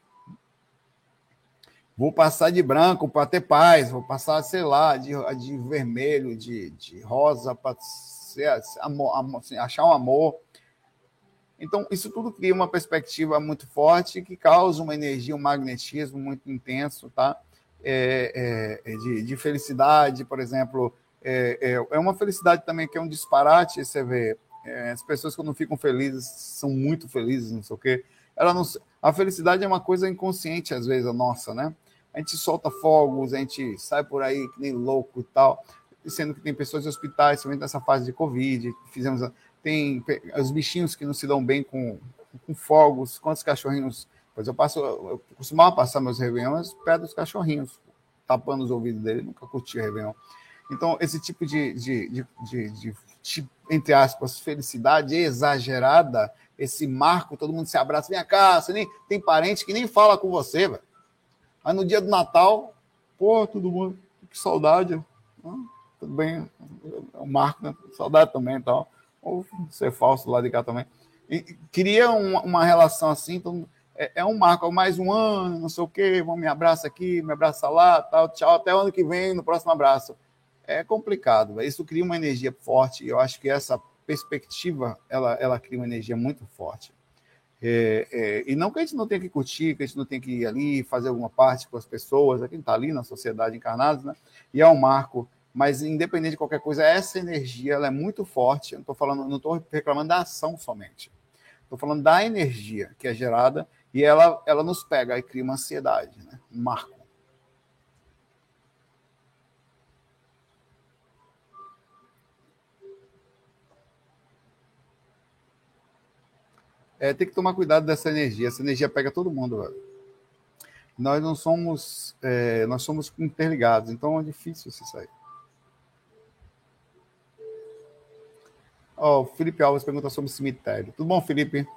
Vou passar de branco para ter paz, vou passar, sei lá, de, de vermelho, de, de rosa para assim, achar um amor. Então, isso tudo cria uma perspectiva muito forte que causa uma energia, um magnetismo muito intenso, tá? É, é, é de, de, felicidade, por exemplo. É, é, é, uma felicidade também que é um disparate, você vê. É, as pessoas, quando ficam felizes, são muito felizes, não sei o quê. Ela não, a felicidade é uma coisa inconsciente, às vezes, a nossa, né? a gente solta fogos, a gente sai por aí que nem louco e tal, sendo que tem pessoas em hospitais, principalmente nessa fase de Covid, fizemos, tem os bichinhos que não se dão bem com, com fogos, quantos cachorrinhos, pois eu passo, eu costumava passar meus réveillons perto dos cachorrinhos, tapando os ouvidos dele, nunca curti Réveillon. Então, esse tipo de, de, de, de, entre aspas, felicidade exagerada, esse marco, todo mundo se abraça, vem cá, você nem tem parente que nem fala com você, velho. Aí no dia do Natal, pô, tudo bom, que saudade. Ah, tudo bem, é o Marco, né? Saudade também e tal. Ou ser falso lá de cá também. E queria uma, uma relação assim, então é, é, um marco, mais um ano, não sei o quê, vamos me abraça aqui, me abraça lá, tal, tchau, até o ano que vem, no próximo abraço. É complicado, isso cria uma energia forte, e eu acho que essa perspectiva, ela, ela cria uma energia muito forte. É, é, e não que a gente não tenha que curtir, que a gente não tenha que ir ali fazer alguma parte com as pessoas, quem está ali na sociedade encarnados, né? E é um marco, mas independente de qualquer coisa, essa energia ela é muito forte. Eu não estou falando, não estou reclamando da ação somente. Estou falando da energia que é gerada e ela, ela nos pega e cria uma ansiedade, né? Um marco. É, tem que tomar cuidado dessa energia. Essa energia pega todo mundo, velho. Nós não somos, é, nós somos interligados, então é difícil se sair. Oh, o Felipe Alves pergunta sobre cemitério. Tudo bom, Felipe?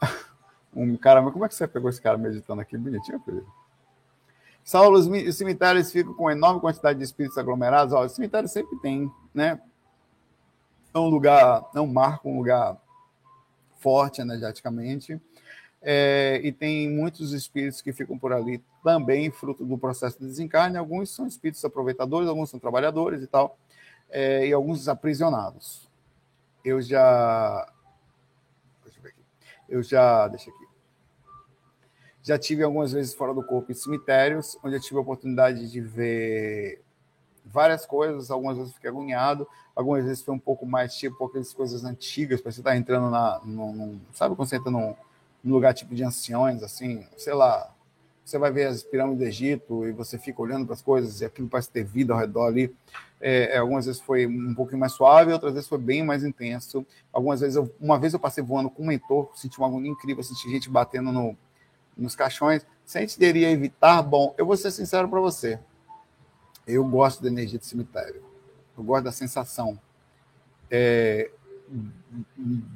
Um cara, mas como é que você pegou esse cara meditando aqui? Bonitinho, Felipe. Saulo, os cemitérios ficam com enorme quantidade de espíritos aglomerados. Ó, o cemitério sempre tem, né? É um lugar, é um marco, um lugar forte energeticamente. É, e tem muitos espíritos que ficam por ali também, fruto do processo de desencarne. Alguns são espíritos aproveitadores, alguns são trabalhadores e tal, é, e alguns aprisionados. Eu já. Deixa eu ver aqui. Eu já. Deixa aqui. Já tive algumas vezes fora do corpo em cemitérios, onde eu tive a oportunidade de ver várias coisas, algumas vezes fiquei agoniado, algumas vezes foi um pouco mais tipo aquelas coisas antigas, para você estar tá entrando na. Sabe quando você entra num, num, lugar tipo de anciões, assim, sei lá, você vai ver as pirâmides do Egito e você fica olhando para as coisas e aquilo parece ter vida ao redor ali. É, é, algumas vezes foi um pouquinho mais suave, outras vezes foi bem mais intenso. Algumas vezes, eu, uma vez eu passei voando com um mentor, senti uma agonia incrível, senti gente batendo no, nos caixões. Se a gente deveria evitar, bom, eu vou ser sincero para você eu gosto da energia de cemitério. Eu gosto da sensação. É,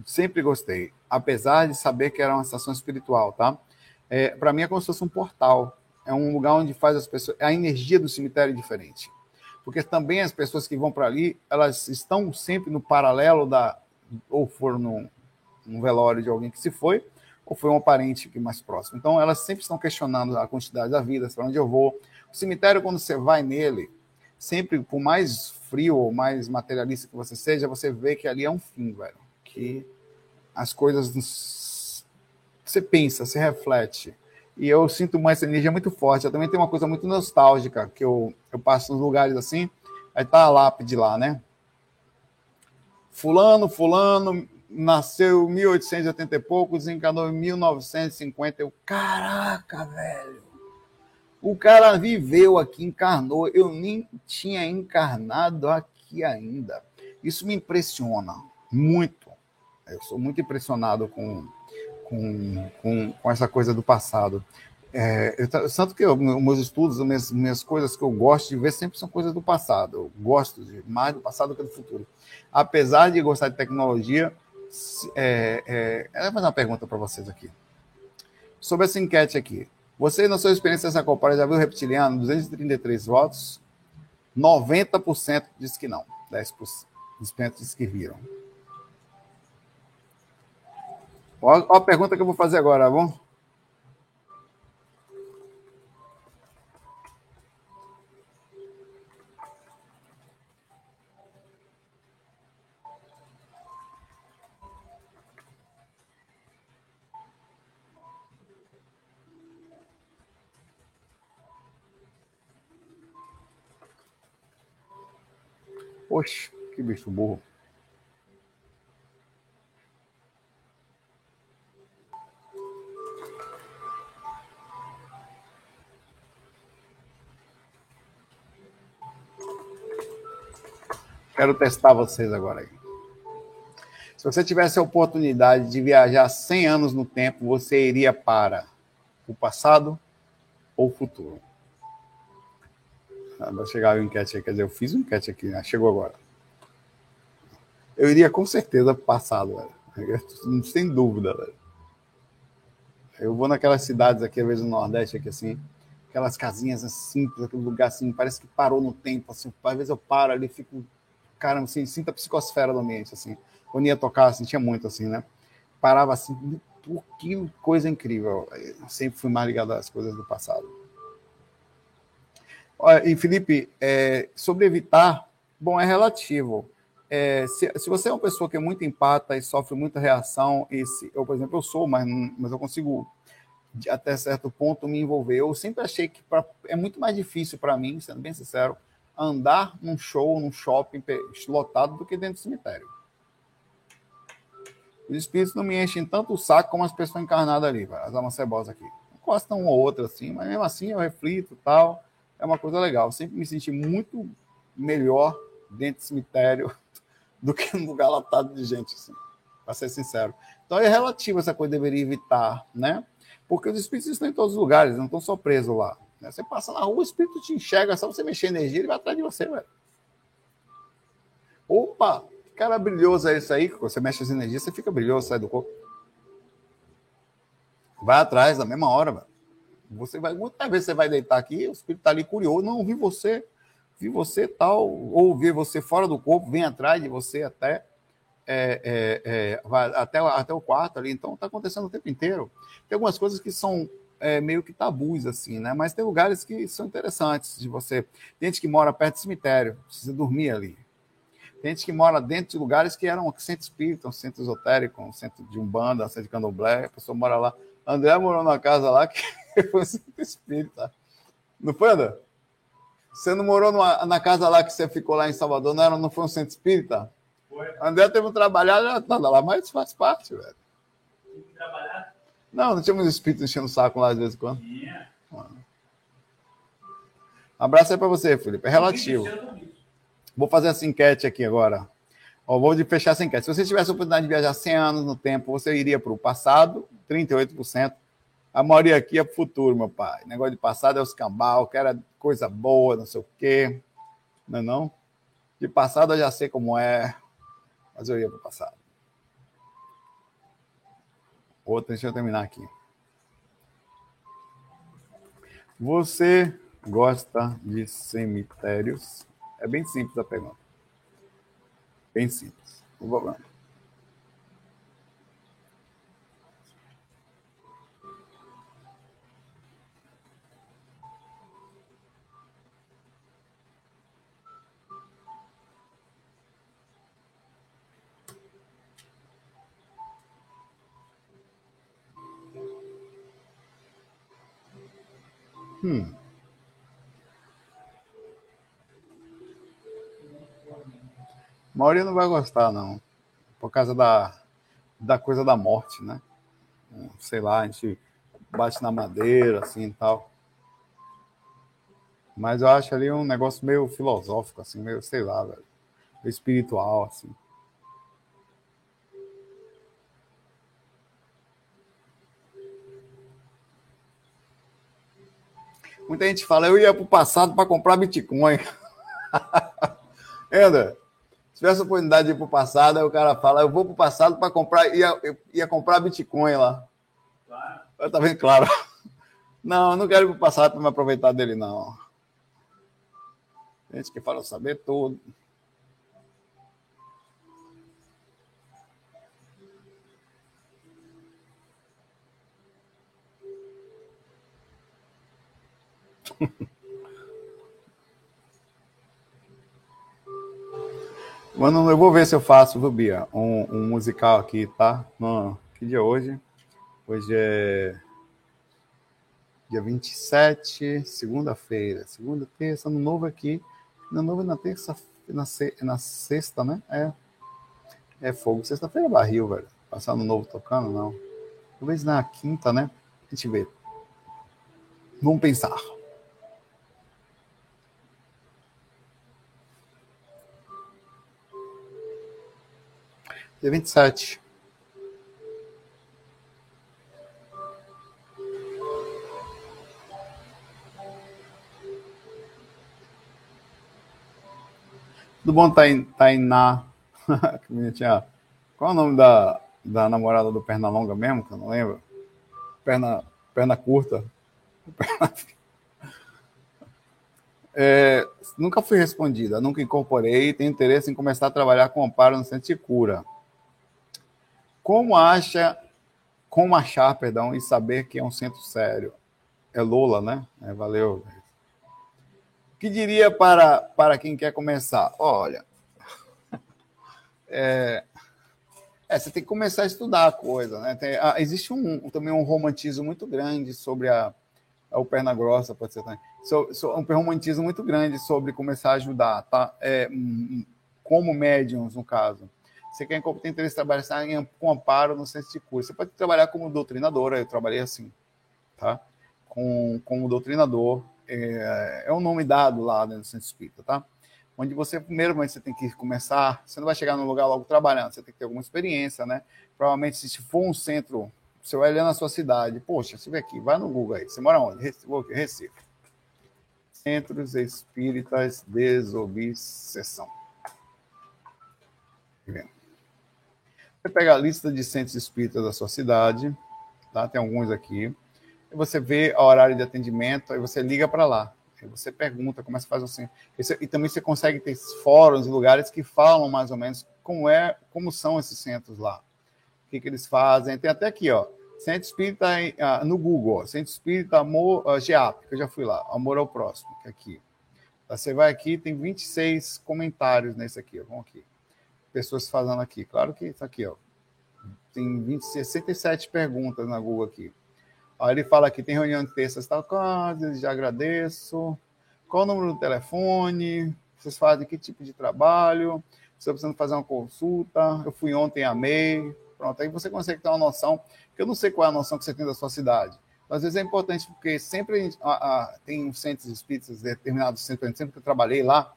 sempre gostei, apesar de saber que era uma sensação espiritual, tá? É, Para mim é como se fosse um portal. É um lugar onde faz as pessoas. A energia do cemitério é diferente. Porque também as pessoas que vão para ali, elas estão sempre no paralelo da. Ou foram num, num velório de alguém que se foi, ou foi um parente que mais próximo. Então, elas sempre estão questionando a quantidade da vida, para onde eu vou, o cemitério, quando você vai nele, sempre, por mais frio ou mais materialista que você seja, você vê que ali é um fim, velho. Que as coisas. Você pensa, você reflete. E eu sinto uma energia muito forte. Eu também tenho uma coisa muito nostálgica, que eu, eu passo nos lugares assim, aí tá a lápide lá, né? Fulano, fulano, nasceu em 1880 e pouco, desencanou em 1950. Eu, caraca, velho o cara viveu aqui, encarnou. Eu nem tinha encarnado aqui ainda. Isso me impressiona muito. Eu sou muito impressionado com, com, com, com essa coisa do passado. É, eu, tanto que eu, meus estudos, minhas, minhas coisas que eu gosto de ver sempre são coisas do passado. Eu gosto de mais do passado do que do futuro. Apesar de gostar de tecnologia, é, é, eu vou fazer uma pergunta para vocês aqui. Sobre essa enquete aqui. Você, na sua experiência nessa Copa, já viu reptiliano? 233 votos. 90% diz que não. 10% diz que viram. Olha a pergunta que eu vou fazer agora, tá bom? Oxe, que bicho burro. Quero testar vocês agora aí. Se você tivesse a oportunidade de viajar 100 anos no tempo, você iria para o passado ou o futuro? Vai chegar o enquete aí, quer dizer, eu fiz um enquete aqui, né? chegou agora. Eu iria com certeza passado, velho. Sem dúvida, velho. Eu vou naquelas cidades aqui, às vezes no Nordeste, aqui assim, aquelas casinhas assim, simples, aquele lugar assim, parece que parou no tempo, assim, às vezes eu paro ali, fico cara, assim, sinta a psicosfera do ambiente, assim. Quando ia tocar, assim, tinha muito, assim, né? Parava assim, por que coisa incrível. Eu sempre fui mais ligado às coisas do passado. E Felipe, é, sobre evitar, bom, é relativo. É, se, se, você é uma pessoa que é muito empata e sofre muita reação, e se, eu, por exemplo, eu sou, mas, mas eu consigo até certo ponto me envolver. Eu sempre achei que pra, é muito mais difícil para mim, sendo bem sincero, andar num show, num shopping lotado do que dentro do cemitério. Os espíritos não me enchem tanto o saco como as pessoas encarnadas ali, as almas cebosas aqui. Gostam um ou outro assim, mas mesmo assim eu reflito tal. É uma coisa legal. Eu sempre me senti muito melhor dentro do cemitério do que num lugar lotado de gente, assim, para ser sincero. Então é relativo essa coisa, deveria evitar, né? Porque os espíritos estão em todos os lugares, não estão só presos lá. Né? Você passa na rua, o espírito te enxerga, só você mexer energia, ele vai atrás de você, velho. Opa, que cara brilhoso é esse aí, que você mexe as energias, você fica brilhoso, sai do corpo. Vai atrás, na mesma hora, velho. Você vai, muitas vezes você vai deitar aqui, o espírito está ali curioso, não vi você, vi você tal, ou ver você fora do corpo, vem atrás de você até, é, é, é, até, até o quarto ali. Então está acontecendo o tempo inteiro. Tem algumas coisas que são é, meio que tabus, assim, né? Mas tem lugares que são interessantes de você. Tem gente que mora perto do cemitério, precisa dormir ali. Tem gente que mora dentro de lugares que eram centro espírita, um centro esotérico, um centro de umbanda, um centro de candomblé, a pessoa mora lá. André morou numa casa lá que foi um centro espírita. Não foi, André? Você não morou numa, na casa lá que você ficou lá em Salvador, não, era, não foi um centro espírita? Foi. André teve um trabalhar, nada lá, mas faz parte, velho. Tem que trabalhar? Não, não tínhamos espíritos enchendo o saco lá de vez em quando? Um abraço aí para você, Felipe. É relativo. Vou fazer essa enquete aqui agora. Ó, vou fechar essa enquete. Se você tivesse a oportunidade de viajar 100 anos no tempo, você iria para o passado, 38%. A maioria aqui é o futuro, meu pai. Negócio de passado é os cambal, que era coisa boa, não sei o quê. Não é não? De passado eu já sei como é, mas eu ia para o passado. Outra, deixa eu terminar aqui. Você gosta de cemitérios? É bem simples a pergunta. Bem simples. Vou lá. Maioria não vai gostar, não. Por causa da, da coisa da morte, né? Sei lá, a gente bate na madeira, assim e tal. Mas eu acho ali um negócio meio filosófico, assim, meio, sei lá, velho. espiritual, assim. Muita gente fala, eu ia para o passado para comprar Bitcoin. Enda, se tivesse a oportunidade de ir para o passado, aí o cara fala, eu vou para o passado para comprar, ia, ia comprar Bitcoin lá. Claro. Tá vendo? Claro. Não, eu não quero ir para o passado para me aproveitar dele, não. Gente que fala saber tudo. Mano, eu vou ver se eu faço, viu, Bia? Um, um musical aqui, tá? Não, que dia é hoje? Hoje é dia 27, segunda-feira. Segunda, terça, ano novo aqui. Ano novo é na terça, na, se, na sexta, né? É. É fogo. Sexta-feira é barril, velho. Passar ano novo tocando, não. Talvez na quinta, né? A gente vê. Vamos pensar. Dia 27. Tudo bom, Tainá? que bonitinha. Qual é o nome da, da namorada do Pernalonga mesmo? Que eu não lembro. Perna, perna curta. É, nunca fui respondida, nunca incorporei, tenho interesse em começar a trabalhar com amparo no centro de cura. Como acha, como achar, perdão, e saber que é um centro sério? É Lola, né? É, valeu. O que diria para, para quem quer começar? Olha, é, é, você tem que começar a estudar a coisa, né? Tem, ah, existe um, também um romantismo muito grande sobre a, a o perna grossa, pode ser também. So, so, um romantismo muito grande sobre começar a ajudar, tá? É, como médiums, no caso. Você quer tem interesse em trabalhar com amparo no centro de curso. Você pode trabalhar como doutrinadora, eu trabalhei assim, tá? Com, como doutrinador, é, é um nome dado lá no centro espírita, tá? Onde você, primeiro, você tem que começar, você não vai chegar no lugar logo trabalhando, você tem que ter alguma experiência, né? Provavelmente, se for um centro, você vai olhar na sua cidade, poxa, você vê aqui, vai no Google aí, você mora onde? Recife. Centros Espíritas Desobsessão. Vendo? Você pega a lista de centros espíritas da sua cidade, tá? Tem alguns aqui. E você vê o horário de atendimento, aí você liga para lá. Aí você pergunta, começa a fazer assim. E também você consegue ter fóruns e lugares que falam mais ou menos como é, como são esses centros lá. O que, que eles fazem. Tem até aqui, ó. Centro Espírita uh, no Google, ó, Centro Espírita Amor uh, GEAP, que eu já fui lá, Amor ao Próximo, que é aqui. Você vai aqui, tem 26 comentários nesse aqui, ó, vamos aqui pessoas falando aqui. Claro que está aqui, ó. Tem 20, 67 perguntas na Google aqui. Aí ele fala aqui, tem reunião de terças, tal coisa, já agradeço. Qual o número do telefone? Vocês fazem que tipo de trabalho? Estou precisando fazer uma consulta. Eu fui ontem, amei. Pronto, aí você consegue ter uma noção, que eu não sei qual é a noção que você tem da sua cidade. Mas às vezes é importante, porque sempre a, a, tem centros espíritas, determinados centros, sempre que eu trabalhei lá,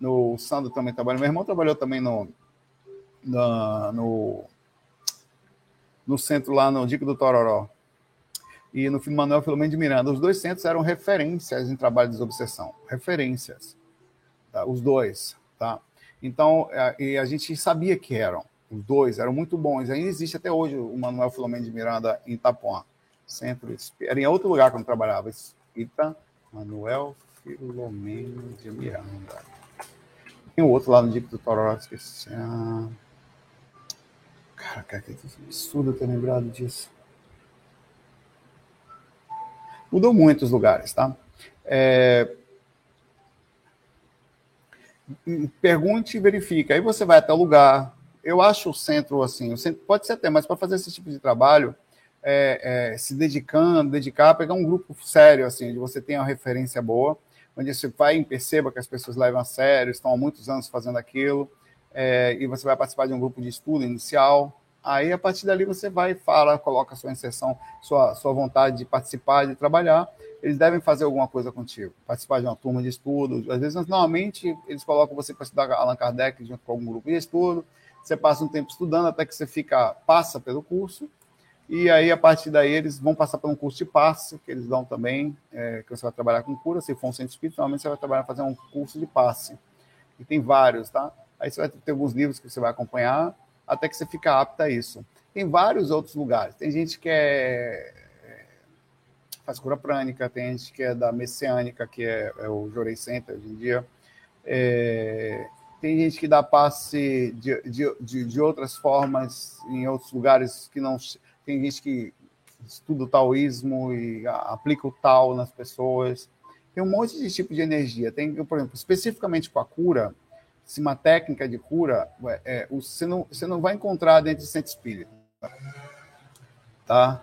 no Sandro também trabalhou, meu irmão trabalhou também no, na, no, no centro lá no Dico do Tororó e no Manuel Filomeno de Miranda. Os dois centros eram referências em trabalho de desobsessão, referências, tá? os dois, tá? Então, a, e a gente sabia que eram, os dois eram muito bons. Ainda existe até hoje o Manuel Filomeno de Miranda em Itapuã, centro, era em outro lugar quando trabalhava, Ita Manuel Filomeno de Miranda. Tem o outro lá no Dico do Tororó, esqueci. Ah... Cara, cara, que absurdo ter lembrado disso. Mudou muito os lugares, tá? É... Pergunte e verifique. Aí você vai até o lugar. Eu acho o centro assim, o centro pode ser até, mas para fazer esse tipo de trabalho, é, é, se dedicando, dedicar, pegar um grupo sério, assim, onde você tem uma referência boa, onde você vai e perceba que as pessoas levam a sério, estão há muitos anos fazendo aquilo, é, e você vai participar de um grupo de estudo inicial. Aí, a partir dali, você vai, fala, coloca sua inserção, sua, sua vontade de participar, de trabalhar. eles devem fazer alguma coisa contigo, participar de uma turma de estudo. Às vezes, normalmente, eles colocam você para estudar Allan Kardec junto com algum grupo de estudo. Você passa um tempo estudando até que você fica passa pelo curso. E aí, a partir daí, eles vão passar por um curso de passe, que eles dão também, é, que você vai trabalhar com cura. Se for um centro espírita, normalmente você vai trabalhar fazer um curso de passe. E tem vários, tá? Aí você vai ter alguns livros que você vai acompanhar até que você fica apto a isso. Tem vários outros lugares. Tem gente que é faz cura prânica, tem gente que é da messiânica, que é, é o Jorei Center hoje em dia. É, tem gente que dá passe de, de, de, de, outras formas em outros lugares que não. Tem gente que estuda o taoísmo e aplica o tal nas pessoas. Tem um monte de tipo de energia. Tem, por exemplo, especificamente com a cura, se uma técnica de cura, é, você, não, você não vai encontrar dentro do centro espírita. Tá?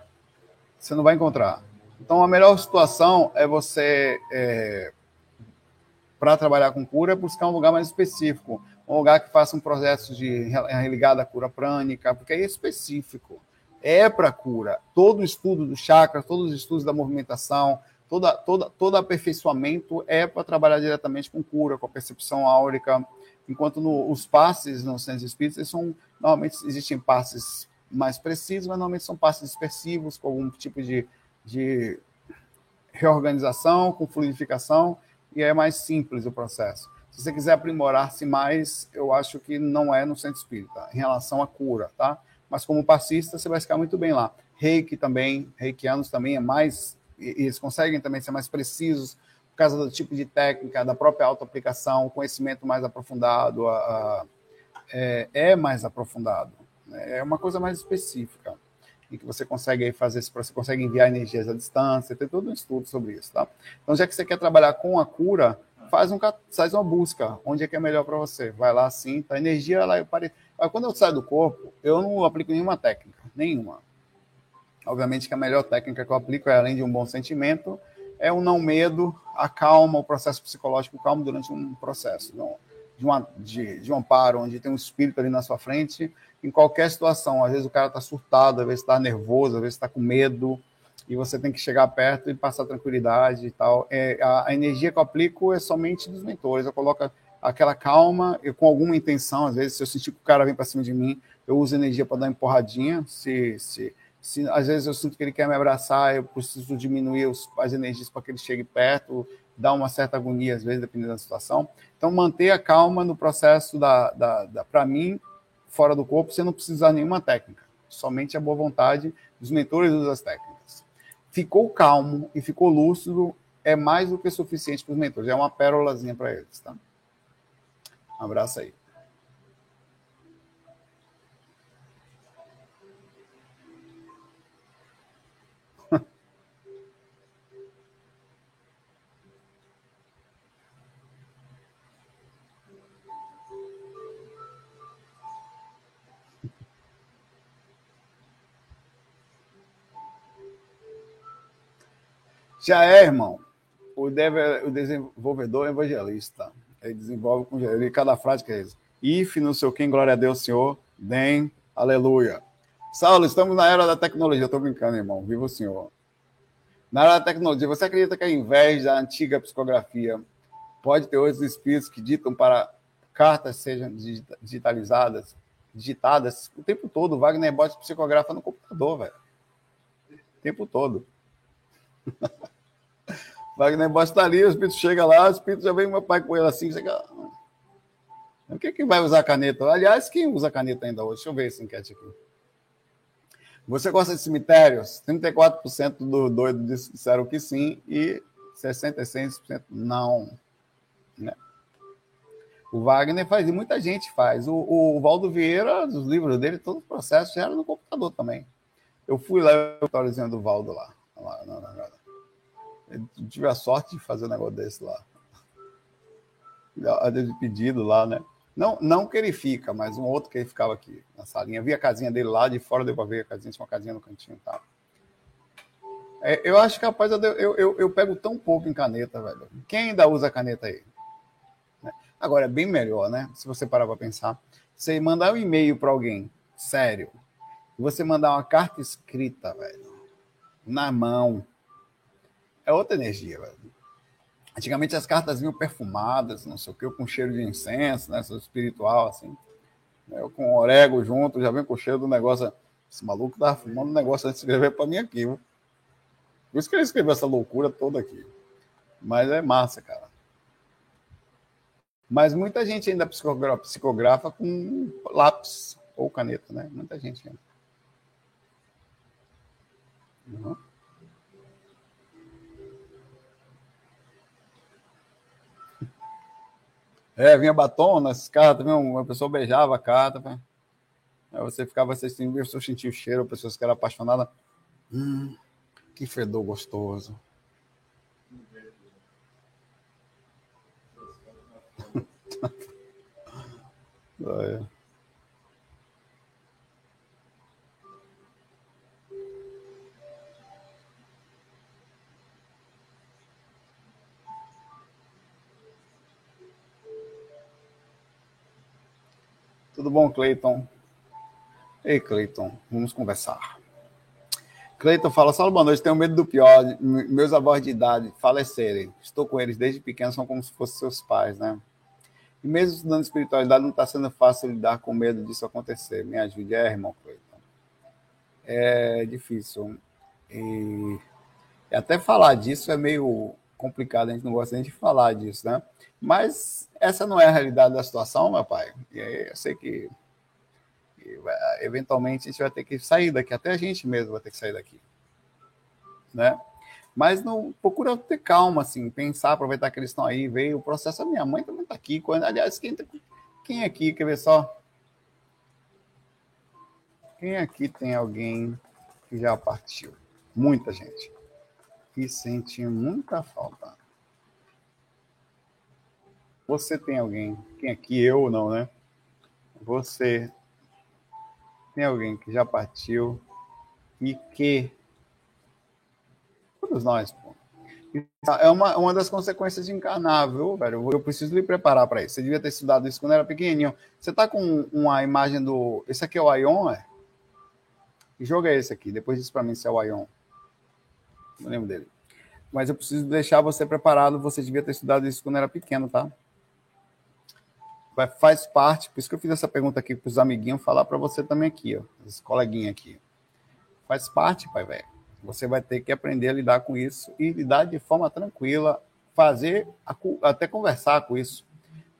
Você não vai encontrar. Então, a melhor situação é você, é, para trabalhar com cura, buscar um lugar mais específico, um lugar que faça um processo de ligado à cura prânica, porque é específico. É para cura. Todo o estudo do chakra, todos os estudos da movimentação, toda, toda, todo aperfeiçoamento é para trabalhar diretamente com cura, com a percepção áurica. Enquanto no, os passes no centro espírita são normalmente existem passes mais precisos, mas normalmente são passes dispersivos, com algum tipo de de reorganização, com fluidificação, e é mais simples o processo. Se você quiser aprimorar-se mais, eu acho que não é no centro espírita, em relação à cura, tá? Mas como passista, você vai ficar muito bem lá. Reiki também, reikianos também é mais, e eles conseguem também ser mais precisos causa do tipo de técnica, da própria auto-aplicação, o conhecimento mais aprofundado, a, a, é, é mais aprofundado. Né? É uma coisa mais específica em que você consegue fazer você consegue enviar energias à distância, tem todo um estudo sobre isso, tá? Então, já que você quer trabalhar com a cura, faz, um, faz uma busca, onde é que é melhor para você. Vai lá assim, tá? a energia, ela pare... quando eu saio do corpo, eu não aplico nenhuma técnica, nenhuma. Obviamente que a melhor técnica que eu aplico é, além de um bom sentimento, é o não medo, a calma, o processo psicológico calmo durante um processo. De, uma, de, de um amparo, onde tem um espírito ali na sua frente, em qualquer situação. Às vezes o cara está surtado, às vezes está nervoso, às vezes está com medo, e você tem que chegar perto e passar tranquilidade e tal. É, a, a, energia que eu aplico é somente dos mentores. Eu coloco aquela calma, eu, com alguma intenção, às vezes, se eu sentir que o cara vem para cima de mim, eu uso energia para dar uma empurradinha. Se, se, se às vezes eu sinto que ele quer me abraçar, eu preciso diminuir os, as energias para que ele chegue perto, dá uma certa agonia, às vezes, dependendo da situação. Então, manter a calma no processo da, da, da para mim, fora do corpo, você não precisa nenhuma técnica, somente a boa vontade dos mentores usam as técnicas. Ficou calmo e ficou lúcido, é mais do que suficiente para os mentores, é uma pérolazinha para eles, tá? Um abraço aí. Já é, irmão. O, deve, o desenvolvedor é evangelista. Ele desenvolve com ele, cada frase que é isso. If, não sei o que, glória a Deus, Senhor. Dem, aleluia. Saulo, estamos na era da tecnologia. Estou brincando, irmão. Viva o Senhor. Na era da tecnologia, você acredita que ao invés da antiga psicografia, pode ter hoje espíritos que ditam para cartas sejam digitalizadas, digitadas o tempo todo? Wagner Bot psicografa no computador, velho. O tempo todo. Wagner Bosta ali, o espírito chega lá, o espírito já vem meu pai com ele assim, chega. O que, que vai usar caneta? Aliás, quem usa caneta ainda hoje? Deixa eu ver essa enquete aqui. Você gosta de cemitérios? 34% do doido disseram que sim e 66% não. Né? O Wagner faz, e muita gente faz. O, o Valdo Vieira, os livros dele, todo o processo já era no computador também. Eu fui lá, o do Valdo lá. lá não, não. Eu tive a sorte de fazer um negócio desse lá. De pedido lá, né? Não, não que ele fica, mas um outro que ele ficava aqui na salinha. Vi a casinha dele lá, de fora deu para ver a casinha, tinha uma casinha no cantinho e tal. É, eu acho que, rapaz, eu, eu, eu, eu, pego tão pouco em caneta, velho. Quem ainda usa caneta aí? Né? Agora, é bem melhor, né? Se você parar para pensar. Você mandar um e-mail para alguém, sério, você mandar uma carta escrita, velho, na mão, é outra energia, velho. Antigamente as cartas vinham perfumadas, não sei o que, com cheiro de incenso, né? Espiritual, assim. Eu com orégano junto, já vem com cheiro do negócio. Esse maluco tá fumando um negócio antes de escrever para mim aqui, viu? Por isso que ele escreveu essa loucura toda aqui. Mas é massa, cara. Mas muita gente ainda psicografa, psicografa com lápis ou caneta, né? Muita gente ainda. Uhum. É, vinha batom nas cartas, uma pessoa beijava a carta. Aí você ficava assistindo, pessoa sentia o cheiro, pessoas que eram apaixonadas. Hum, que fedor gostoso. Olha. Tudo bom, Cleiton? Ei, Cleiton, vamos conversar. Cleiton fala, Saulo, boa noite, tenho medo do pior, meus avós de idade falecerem. Estou com eles desde pequeno, são como se fossem seus pais, né? E mesmo estudando espiritualidade, não está sendo fácil lidar com medo disso acontecer. Me ajude, é, irmão Cleiton. É difícil. E até falar disso é meio complicado, a gente não gosta nem de falar disso, né? Mas essa não é a realidade da situação, meu pai. E aí eu sei que, eventualmente a gente vai ter que sair daqui, até a gente mesmo vai ter que sair daqui. Né? Mas não procura ter calma, assim, pensar, aproveitar que eles estão aí, ver o processo. A minha mãe também está aqui. Quando, aliás, quem, tá, quem aqui, quer ver só? Quem aqui tem alguém que já partiu? Muita gente. E sente muita falta. Você tem alguém, quem aqui, eu ou não, né? Você tem alguém que já partiu e que. Todos nós, pô. É uma, uma das consequências de encarnar, viu, velho? Eu preciso lhe preparar para isso. Você devia ter estudado isso quando era pequenininho. Você tá com uma imagem do. Esse aqui é o Ion, é? Que jogo é esse aqui? Depois diz para mim se é o Ion. Não lembro dele. Mas eu preciso deixar você preparado. Você devia ter estudado isso quando era pequeno, tá? faz parte, por isso que eu fiz essa pergunta aqui para os amiguinhos, falar para você também aqui, ó, esse coleguinha aqui. Faz parte, pai velho. Você vai ter que aprender a lidar com isso e lidar de forma tranquila, fazer, até conversar com isso,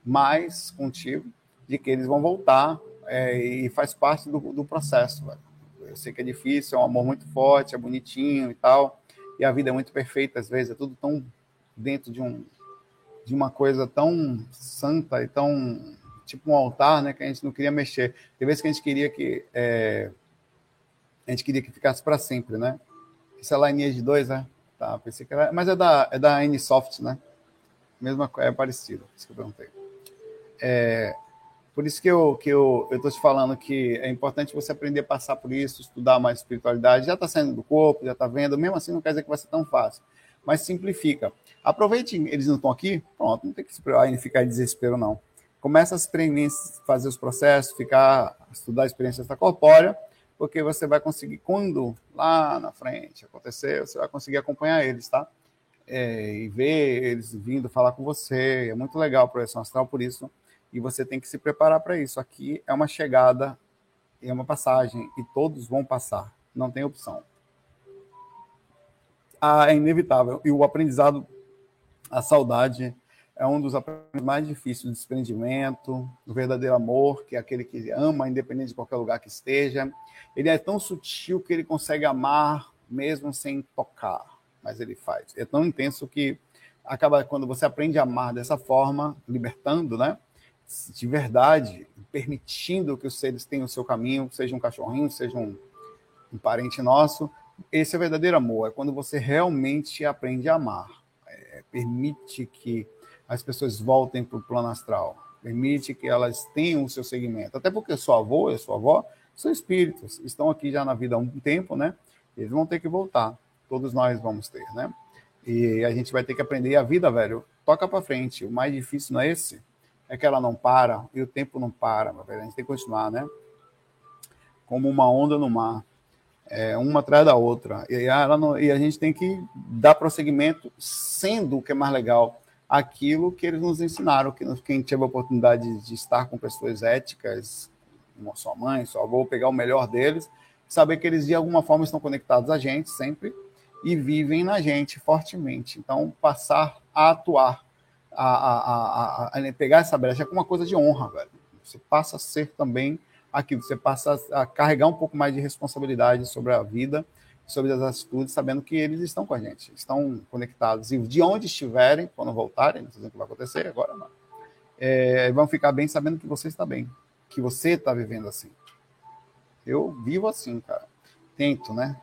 mas contigo, de que eles vão voltar é, e faz parte do, do processo. Velho. Eu sei que é difícil, é um amor muito forte, é bonitinho e tal, e a vida é muito perfeita, às vezes é tudo tão dentro de um de uma coisa tão santa e tão tipo um altar, né, que a gente não queria mexer. Tem vezes que a gente queria que é, a gente queria que ficasse para sempre, né? Isso é de dois, né? Tá, pensei que era, mas é da é da Nsoft, né? Mesma é parecido, isso que eu perguntei. É, por isso que eu que eu tô te falando que é importante você aprender a passar por isso, estudar mais espiritualidade. Já está saindo do corpo, já está vendo. Mesmo assim, não quer dizer que vai ser tão fácil mas simplifica. Aproveite, eles não estão aqui, pronto, não tem que ficar em desespero, não. Começa a experiências, fazer os processos, ficar, estudar a experiência extracorpórea, porque você vai conseguir, quando lá na frente acontecer, você vai conseguir acompanhar eles, tá? É, e ver eles vindo falar com você. É muito legal a projeção astral por isso. E você tem que se preparar para isso. Aqui é uma chegada, é uma passagem, e todos vão passar. Não tem opção é inevitável. E o aprendizado, a saudade, é um dos aprendizados mais difíceis do desprendimento, do verdadeiro amor, que é aquele que ama, independente de qualquer lugar que esteja. Ele é tão sutil que ele consegue amar mesmo sem tocar, mas ele faz. É tão intenso que acaba quando você aprende a amar dessa forma, libertando, né? De verdade, permitindo que os seres tenham o seu caminho, seja um cachorrinho, seja um, um parente nosso, esse é o verdadeiro amor, é quando você realmente aprende a amar. É, permite que as pessoas voltem para o plano astral. Permite que elas tenham o seu segmento. Até porque seu avô e sua avó são espíritos, estão aqui já na vida há um tempo, né? Eles vão ter que voltar. Todos nós vamos ter, né? E a gente vai ter que aprender. a vida, velho, toca para frente. O mais difícil não é esse. É que ela não para e o tempo não para. A gente tem que continuar, né? Como uma onda no mar. é, uma atrás da outra. E, não, e, a gente tem que dar prosseguimento, sendo o que é mais legal, aquilo que eles nos ensinaram, que quem teve a oportunidade de estar com pessoas éticas, como sua mãe, sua avó, pegar o melhor deles, saber que eles de alguma forma estão conectados a gente sempre e vivem na gente fortemente. Então, passar a atuar, a, a, a, a pegar essa brecha é uma coisa de honra, velho. Você passa a ser também aquilo, você passa a carregar um pouco mais de responsabilidade sobre a vida, sobre as atitudes, sabendo que eles estão com a gente, estão conectados. E de onde estiverem, quando voltarem, não sei o que vai acontecer agora, não. É, vão ficar bem sabendo que você está bem, que você está vivendo assim. Eu vivo assim, cara. Tento, né?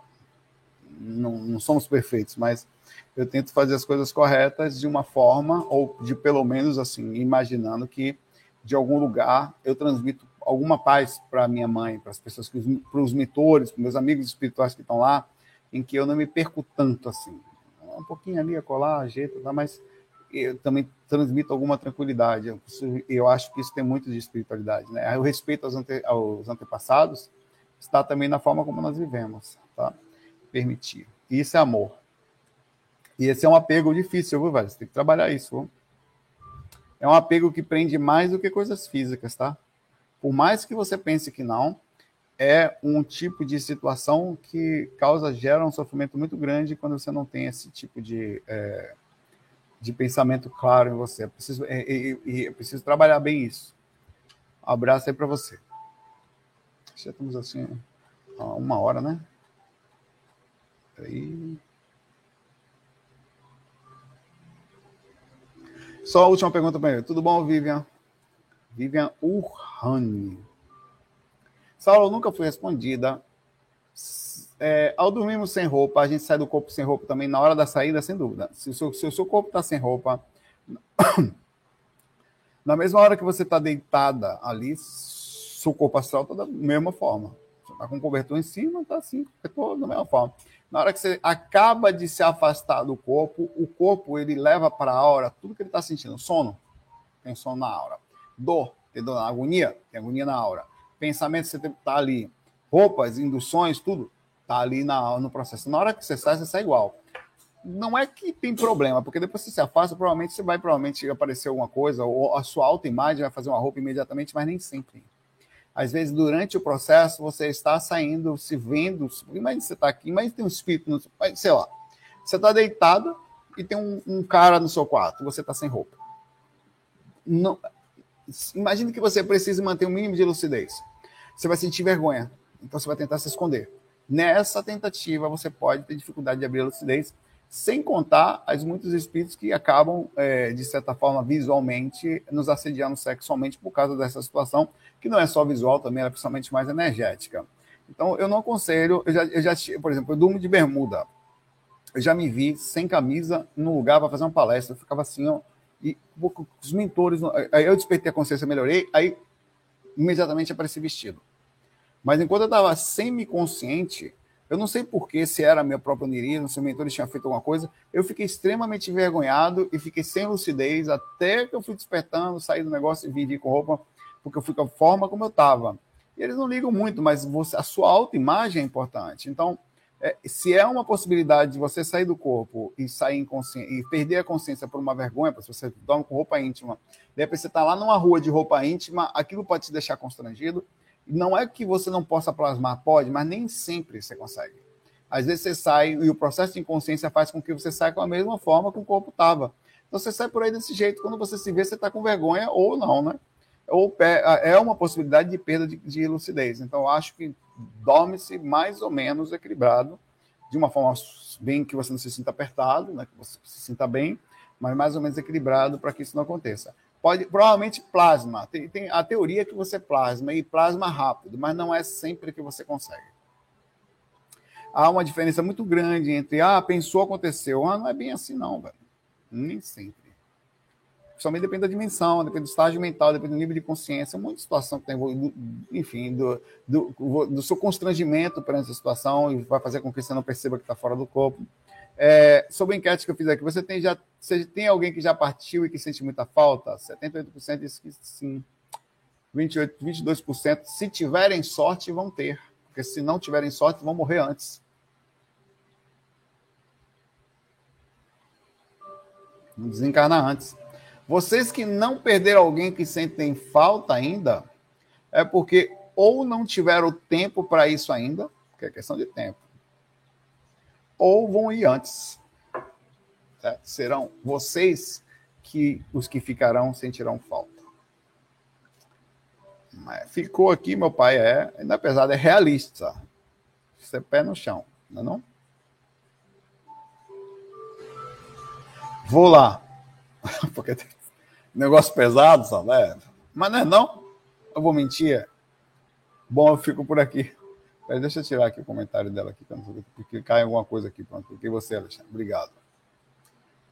Não, não somos perfeitos, mas eu tento fazer as coisas corretas de uma forma, ou de pelo menos assim, imaginando que de algum lugar eu transmito alguma paz para minha mãe, para as pessoas, para os mentores, para meus amigos espirituais que estão lá, em que eu não me perco tanto assim. Um pouquinho ali, a colar, ajeita, tá, mas eu também transmito alguma tranquilidade. Eu, eu, acho que isso tem muito de espiritualidade. Né? O respeito aos, ante, aos antepassados está também na forma como nós vivemos. Tá? Permitir. Isso é amor. E esse é um apego difícil, viu, velho? Você tem que trabalhar isso. Viu? É um apego que prende mais do que coisas físicas, tá? Por mais que você pense que não, é um tipo de situação que causa, gera um sofrimento muito grande quando você não tem esse tipo de, é, de pensamento claro em você. Eu preciso, é, é, é, preciso trabalhar bem isso. Um abraço aí para você. Já estamos assim, uma hora, né? Aí. Só a última pergunta para ele. Tudo bom, Vivian? Vivian Urhani. Saulo nunca foi respondida. É, ao dormirmos sem roupa, a gente sai do corpo sem roupa também na hora da saída, sem dúvida. Se o seu, se o seu corpo está sem roupa, na mesma hora que você está deitada ali, seu corpo astral está da mesma forma. Você está com cobertor em cima, está assim, cobertor da mesma forma. Na hora que você acaba de se afastar do corpo, o corpo ele leva para a aura tudo que ele está sentindo. Sono, tem sono na aura. Dor, tem dor na agonia, tem agonia na aura. Pensamento, você está ali. Roupas, induções, tudo está ali na, no processo. Na hora que você sai, você sai igual. Não é que tem problema, porque depois que você se afasta, provavelmente você vai provavelmente aparecer alguma coisa, ou a sua autoimagem vai fazer uma roupa imediatamente, mas nem sempre. Às vezes, durante o processo, você está saindo, se vendo. Imagina você está aqui, imagina tem um espírito, no, sei lá. Você está deitado e tem um, um, cara no seu quarto, você está sem roupa. Não, imagine que você precisa manter um mínimo de lucidez. Você vai sentir vergonha, então você vai tentar se esconder. Nessa tentativa, você pode ter dificuldade de abrir a lucidez, sem contar as muitos espíritos que acabam, é, de certa forma, visualmente, nos assediando sexualmente por causa dessa situação, que não é só visual, também é principalmente mais energética. Então, eu não aconselho, eu já, eu já por exemplo, eu durmo de bermuda. Eu já me vi sem camisa num lugar para fazer uma palestra, eu ficava assim, ó, e os mentores. Aí eu despertei a consciência, melhorei, aí imediatamente apareci vestido. Mas enquanto eu estava semi-consciente, eu não sei porquê, se era a minha própria onerismo, se o mentor tinha feito alguma coisa, eu fiquei extremamente envergonhado e fiquei sem lucidez até que eu fui despertando, saí do negócio e vim com roupa, porque eu fui com a forma como eu estava. E eles não ligam muito, mas você, a sua autoimagem é importante. Então, é, se é uma possibilidade de você sair do corpo e sair inconsciente e perder a consciência por uma vergonha, se você dorme com roupa íntima, de repente você está lá numa rua de roupa íntima, aquilo pode te deixar constrangido. Não é que você não possa plasmar, pode, mas nem sempre você consegue. Às vezes você sai e o processo de inconsciência faz com que você saia com a mesma forma que o corpo estava. Então você sai por aí desse jeito, quando você se vê, você está com vergonha ou não, né? Ou é uma possibilidade de perda de, de lucidez. Então eu acho que dorme-se mais ou menos equilibrado, de uma forma bem que você não se sinta apertado, né, que você se sinta bem, mas mais ou menos equilibrado para que isso não aconteça. Pode, provavelmente plasma. Tem, tem a teoria que você plasma e plasma rápido, mas não é sempre que você consegue. Há uma diferença muito grande entre ah, pensou, aconteceu. Ah, não é bem assim, não, velho. Nem sempre. Principalmente depende da dimensão, depende do estágio mental, depende do nível de consciência, monte de situação que tem, enfim, do, do, do seu constrangimento perante a situação e vai fazer com que você não perceba que está fora do corpo. É, sobre a enquete que eu fiz aqui, você tem, já, você tem alguém que já partiu e que sente muita falta? 78% disse que sim. 28, 22%, se tiverem sorte, vão ter. porque se não tiverem sorte, vão morrer antes. Vão desencarnar antes. Vocês que não perderam alguém que sentem falta ainda, é porque ou não tiveram tempo para isso ainda, que é questão de tempo, ou vão ir antes. Serão vocês que os que ficarão sentirão falta. Mas ficou aqui, meu pai é, ainda apesar é realista. Você é pé no chão, não é não? Vou lá. Porque tem negócio pesado, sabe? É. Mas não é não? Eu vou mentir. Bom, eu fico por aqui. Mas deixa eu tirar aqui o comentário dela aqui, porque cai alguma coisa aqui. Pronto. Porque você, Alexandre. Obrigado.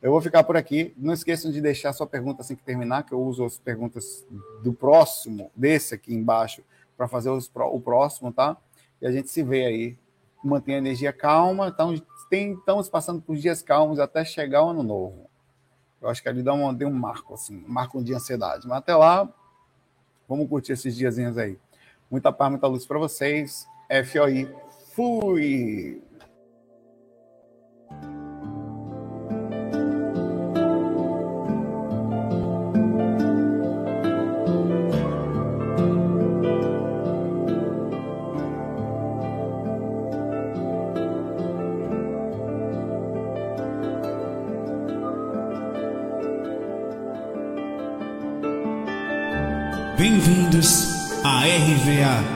Eu vou ficar por aqui. Não esqueçam de deixar sua pergunta assim que terminar, que eu uso as perguntas do próximo, desse aqui embaixo, para fazer os, o próximo, tá? E a gente se vê aí. Mantenha a energia calma. Então, tem, estamos passando por dias calmos até chegar o ano novo. Eu acho que ali dá um, deu um marco, assim, um marco de ansiedade. Mas até lá, vamos curtir esses diazinhos aí. Muita paz, muita luz para vocês. FOI. Fui! Bem-vindos à RVA,